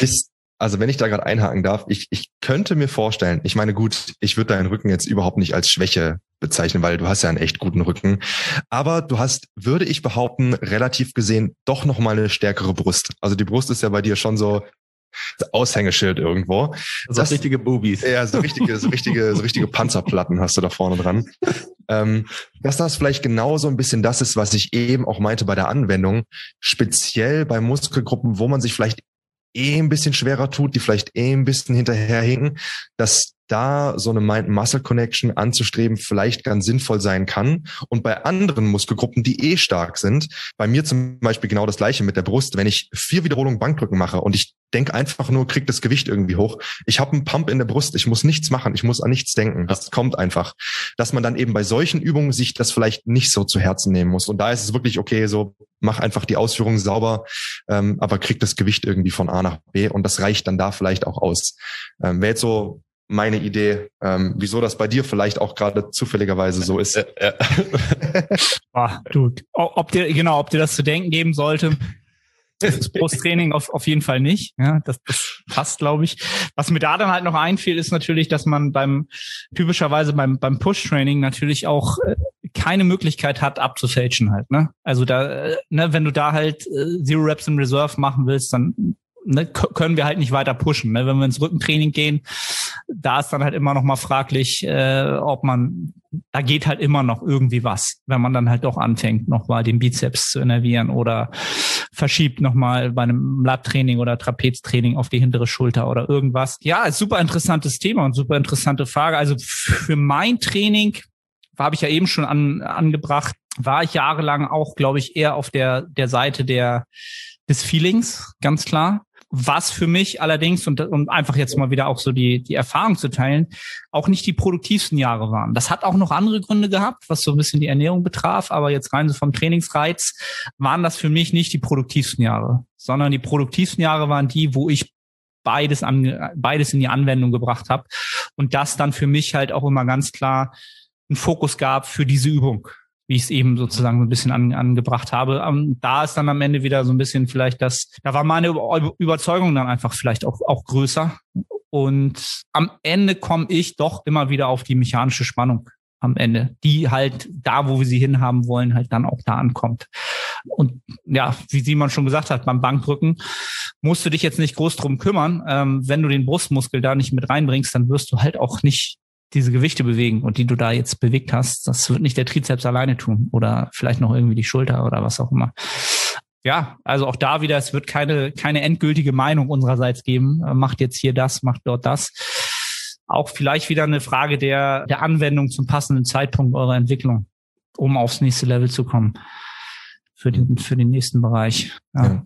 Ist also wenn ich da gerade einhaken darf, ich, ich könnte mir vorstellen, ich meine, gut, ich würde deinen Rücken jetzt überhaupt nicht als Schwäche bezeichnen, weil du hast ja einen echt guten Rücken. Aber du hast, würde ich behaupten, relativ gesehen doch nochmal eine stärkere Brust. Also die Brust ist ja bei dir schon so Aushängeschild irgendwo. So das, richtige Boobies. Ja, so richtige, so richtige, so richtige Panzerplatten hast du da vorne dran. Ähm, dass das vielleicht genau so ein bisschen das ist, was ich eben auch meinte bei der Anwendung, speziell bei Muskelgruppen, wo man sich vielleicht eh ein bisschen schwerer tut, die vielleicht eh ein bisschen hinterherhinken, dass da so eine Mind-Muscle-Connection anzustreben vielleicht ganz sinnvoll sein kann. Und bei anderen Muskelgruppen, die eh stark sind, bei mir zum Beispiel genau das gleiche mit der Brust, wenn ich vier Wiederholungen Bankdrücken mache und ich denke einfach nur, krieg das Gewicht irgendwie hoch. Ich habe einen Pump in der Brust, ich muss nichts machen, ich muss an nichts denken. Das kommt einfach. Dass man dann eben bei solchen Übungen sich das vielleicht nicht so zu Herzen nehmen muss. Und da ist es wirklich okay, so mach einfach die Ausführungen sauber, ähm, aber krieg das Gewicht irgendwie von A nach B und das reicht dann da vielleicht auch aus. Ähm, Wäre jetzt so meine Idee, ähm, wieso das bei dir vielleicht auch gerade zufälligerweise so ist. Äh, äh. ah, du, ob dir, genau, ob dir das zu denken geben sollte. Das Brusttraining auf, auf jeden Fall nicht. Ja, das, das passt, glaube ich. Was mir da dann halt noch einfiel, ist natürlich, dass man beim typischerweise beim, beim Push-Training natürlich auch äh, keine Möglichkeit hat, abzufälschen halt. Ne? Also da, äh, ne, wenn du da halt äh, Zero Reps in Reserve machen willst, dann ne, können wir halt nicht weiter pushen. Ne? Wenn wir ins Rückentraining gehen, da ist dann halt immer noch mal fraglich, äh, ob man, da geht halt immer noch irgendwie was, wenn man dann halt doch anfängt, noch mal den Bizeps zu innervieren oder verschiebt noch mal bei einem Lat-Training oder Trapeztraining auf die hintere Schulter oder irgendwas. Ja, ist super interessantes Thema und super interessante Frage. Also für mein Training habe ich ja eben schon an, angebracht, war ich jahrelang auch, glaube ich, eher auf der, der Seite der, des Feelings, ganz klar. Was für mich allerdings, und um einfach jetzt mal wieder auch so die, die Erfahrung zu teilen, auch nicht die produktivsten Jahre waren. Das hat auch noch andere Gründe gehabt, was so ein bisschen die Ernährung betraf, aber jetzt rein so vom Trainingsreiz waren das für mich nicht die produktivsten Jahre, sondern die produktivsten Jahre waren die, wo ich beides an, beides in die Anwendung gebracht habe und das dann für mich halt auch immer ganz klar einen Fokus gab für diese Übung wie ich es eben sozusagen so ein bisschen an, angebracht habe. Um, ähm, da ist dann am Ende wieder so ein bisschen vielleicht das, da war meine Überzeugung dann einfach vielleicht auch, auch größer. Und am Ende komme ich doch immer wieder auf die mechanische Spannung am Ende, die halt da, wo wir sie hinhaben wollen, halt dann auch da ankommt. Und ja, wie Simon schon gesagt hat, beim Bankdrücken musst du dich jetzt nicht groß drum kümmern. Ähm, wenn du den Brustmuskel da nicht mit reinbringst, dann wirst du halt auch nicht diese Gewichte bewegen und die du da jetzt bewegt hast, das wird nicht der Trizeps alleine tun oder vielleicht noch irgendwie die Schulter oder was auch immer. Ja, also auch da wieder, es wird keine, keine endgültige Meinung unsererseits geben. Macht jetzt hier das, macht dort das. Auch vielleicht wieder eine Frage der, der Anwendung zum passenden Zeitpunkt eurer Entwicklung, um aufs nächste Level zu kommen für den, für den nächsten Bereich. Ja. ja.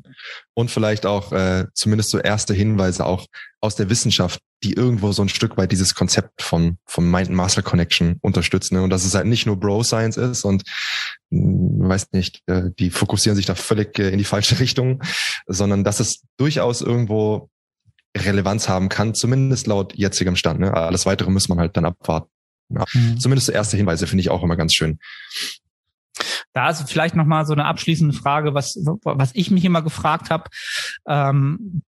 Und vielleicht auch äh, zumindest so erste Hinweise auch aus der Wissenschaft, die irgendwo so ein Stück weit dieses Konzept von, von Mind Master Connection unterstützen. Ne? Und dass es halt nicht nur Bro Science ist und mh, weiß nicht, äh, die fokussieren sich da völlig äh, in die falsche Richtung, sondern dass es durchaus irgendwo Relevanz haben kann, zumindest laut jetzigem Stand. Ne? Alles weitere muss man halt dann abwarten. Ja. Mhm. Zumindest erste Hinweise finde ich auch immer ganz schön. Da ist vielleicht noch mal so eine abschließende Frage, was was ich mich immer gefragt habe. Ähm,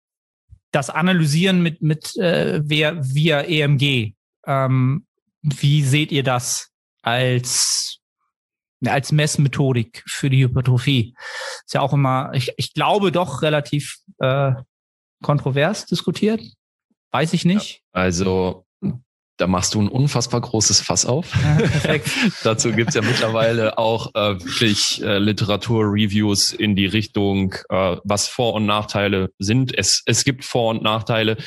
das Analysieren mit mit äh, via, via EMG. Ähm, wie seht ihr das als als Messmethodik für die Hypertrophie? Ist ja auch immer, ich, ich glaube doch relativ äh, kontrovers diskutiert. Weiß ich nicht. Also da machst du ein unfassbar großes Fass auf. Ja, Dazu gibt's ja mittlerweile auch äh, wirklich äh, Literaturreviews in die Richtung, äh, was Vor- und Nachteile sind. Es, es gibt Vor- und Nachteile.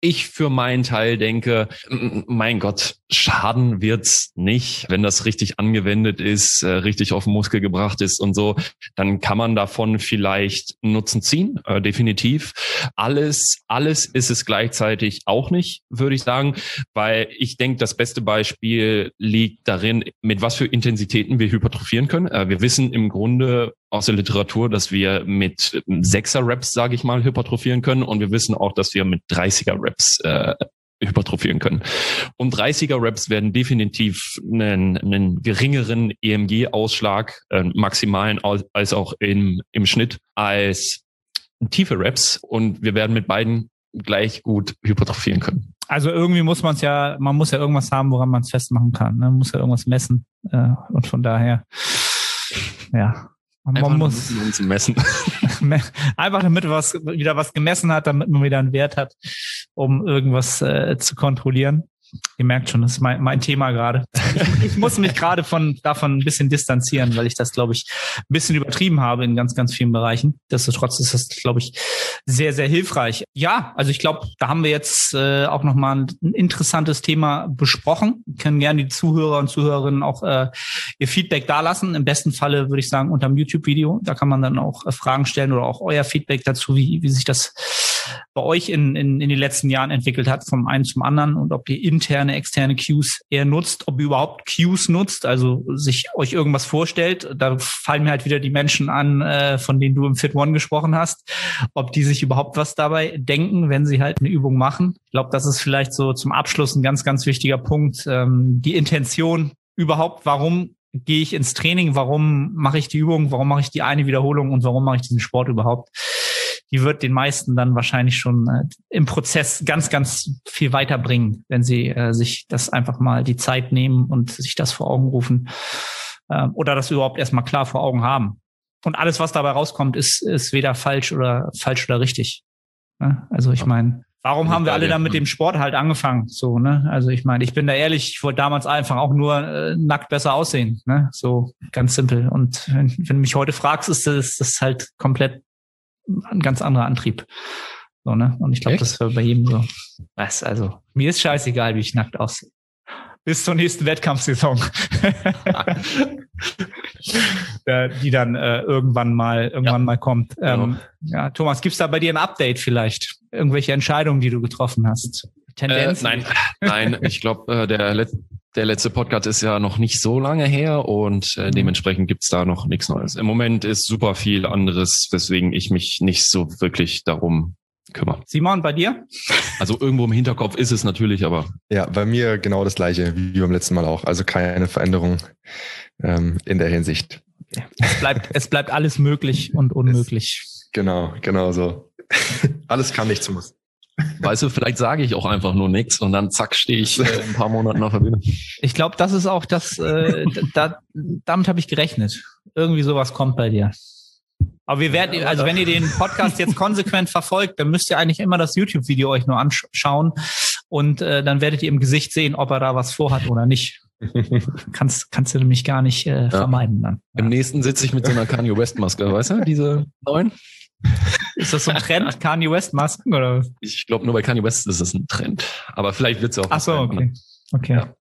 Ich für meinen Teil denke, mein Gott, schaden wird's nicht, wenn das richtig angewendet ist, äh, richtig auf den Muskel gebracht ist und so, dann kann man davon vielleicht Nutzen ziehen, äh, definitiv. Alles, alles ist es gleichzeitig auch nicht, würde ich sagen, weil ich denke, das beste Beispiel liegt darin, mit was für Intensitäten wir hypertrophieren können. Äh, wir wissen im Grunde aus der Literatur, dass wir mit Sechser Reps, sage ich mal, hypertrophieren können und wir wissen auch, dass wir mit 30er Reps äh, hypertrophieren können. Und 30er Reps werden definitiv einen, einen geringeren EMG-Ausschlag, äh, maximalen als auch im, im Schnitt als tiefe Reps und wir werden mit beiden gleich gut hypertrophieren können. Also irgendwie muss man es ja, man muss ja irgendwas haben, woran man es festmachen kann. Ne? Man muss ja irgendwas messen. Äh, und von daher, ja. Man Einfach muss um messen. Einfach damit was wieder was gemessen hat, damit man wieder einen Wert hat, um irgendwas äh, zu kontrollieren. Ihr merkt schon, das ist mein, mein Thema gerade. Ich, ich muss mich gerade von davon ein bisschen distanzieren, weil ich das, glaube ich, ein bisschen übertrieben habe in ganz, ganz vielen Bereichen. Nichtsdestotrotz ist das, glaube ich, sehr, sehr hilfreich. Ja, also ich glaube, da haben wir jetzt äh, auch nochmal ein, interessantes Thema besprochen. Können gerne die Zuhörer und Zuhörerinnen auch äh, ihr Feedback dalassen. Im besten Falle würde ich sagen unter dem YouTube-Video. Da kann man dann auch äh, Fragen stellen oder auch euer Feedback dazu, wie, wie sich das bei euch in, in, in den letzten Jahren entwickelt hat, vom einen zum anderen und ob ihr interne, externe Queues eher nutzt, ob ihr überhaupt Queues nutzt, also sich euch irgendwas vorstellt. Da fallen mir halt wieder die Menschen an, äh, von denen du im Fit One gesprochen hast, ob die sich überhaupt was dabei denken, wenn sie halt eine Übung machen. Ich glaube, das ist vielleicht so zum Abschluss ein ganz, ganz wichtiger Punkt. Ähm, die Intention überhaupt, warum gehe ich ins Training, warum mache ich die Übung, warum mache ich die eine Wiederholung und warum mache ich diesen Sport überhaupt die wird den meisten dann wahrscheinlich schon äh, im Prozess ganz, ganz viel weiterbringen, wenn sie äh, sich das einfach mal die Zeit nehmen und sich das vor Augen rufen äh, oder das überhaupt erstmal klar vor Augen haben. Und alles, was dabei rauskommt, ist, ist weder falsch oder falsch oder richtig. Ne? Also ich meine, warum haben wir alle dann mit dem Sport halt angefangen? So, ne? Also ich meine, ich bin da ehrlich, ich wollte damals einfach auch nur äh, nackt besser aussehen. Ne? So ganz simpel. Und wenn, wenn du mich heute fragst, ist das, das halt komplett ein ganz anderer Antrieb. So, ne? Und ich glaube, das wäre bei jedem so. Was, also, mir ist scheißegal, wie ich nackt aussehe. Bis zur nächsten Wettkampfsaison. die dann äh, irgendwann mal irgendwann ja. mal kommt. Ähm, genau. Ja, Thomas, gibt's da bei dir ein Update vielleicht? Irgendwelche Entscheidungen, die du getroffen hast? Tendenz? Äh, nein, nein. Ich glaube, äh, der letzte der letzte Podcast ist ja noch nicht so lange her und äh, mhm. dementsprechend gibt's da noch nichts Neues. Im Moment ist super viel anderes, weswegen ich mich nicht so wirklich darum kümmere. Simon, bei dir? Also irgendwo im Hinterkopf ist es natürlich, aber. Ja, bei mir genau das gleiche wie beim letzten Mal auch. Also keine Veränderung ähm, in der Hinsicht. Es bleibt, es bleibt alles möglich und unmöglich. Es, genau, genau so. alles kann, nichts muss. Weißt du, vielleicht sage ich auch einfach nur nichts und dann zack stehe ich äh, ein paar Monaten auf der Bühne. Ich glaube, das ist auch das, äh, da, damit habe ich gerechnet. Irgendwie sowas kommt bei dir. Aber wir werden, also wenn ihr den Podcast jetzt konsequent verfolgt, dann müsst ihr eigentlich immer das YouTube-Video euch nur anschauen und äh, dann werdet ihr im Gesicht sehen, ob er da was vorhat oder nicht. kannst, kannst du nämlich gar nicht äh, vermeiden dann. Im nächsten sitze ich mit so einer Kanye West Maske, weißt du, diese neuen? Ist das so ein Trend, Kanye West Masken oder? Ich glaube, nur bei Kanye West ist es ein Trend. Aber vielleicht wird es auch. Ach so, okay. Okay. Ja.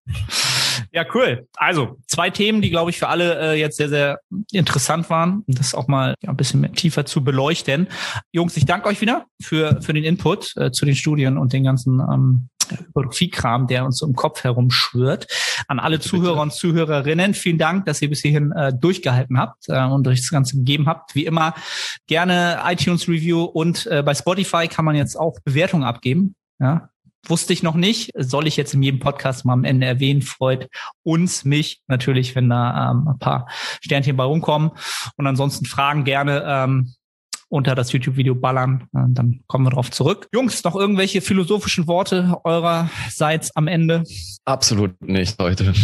ja. cool. Also zwei Themen, die glaube ich für alle äh, jetzt sehr, sehr interessant waren, um das auch mal ja, ein bisschen tiefer zu beleuchten. Jungs, ich danke euch wieder für für den Input äh, zu den Studien und den ganzen ähm, Hypertrophie-Kram, der uns im Kopf herumschwirrt. An alle Bitte. Zuhörer und Zuhörerinnen, vielen Dank, dass ihr bis hierhin äh, durchgehalten habt äh, und euch das Ganze gegeben habt. Wie immer gerne iTunes-Review und äh, bei Spotify kann man jetzt auch Bewertungen abgeben. Ja, wusste ich noch nicht. Soll ich jetzt in jedem Podcast mal am Ende erwähnen. Freut uns, mich natürlich, wenn da ähm, ein paar Sternchen bei rumkommen. Und ansonsten Fragen gerne ähm, unter das YouTube-Video ballern. Äh, dann kommen wir drauf zurück. Jungs, noch irgendwelche philosophischen Worte eurerseits am Ende? Absolut nicht heute.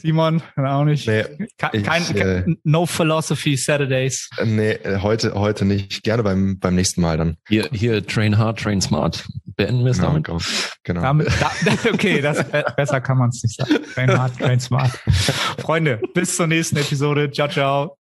Simon, auch nicht. Nee, kein, kein, äh, no Philosophy Saturdays. Nee, äh, heute, heute nicht. Gerne beim, beim nächsten Mal dann. Hier, hier, train hard, train smart. Beenden wir es Genau, damit? genau. genau. Damit, da, okay, das, besser kann man es nicht sagen. Train hard, train smart. Freunde, bis zur nächsten Episode. Ciao, ciao.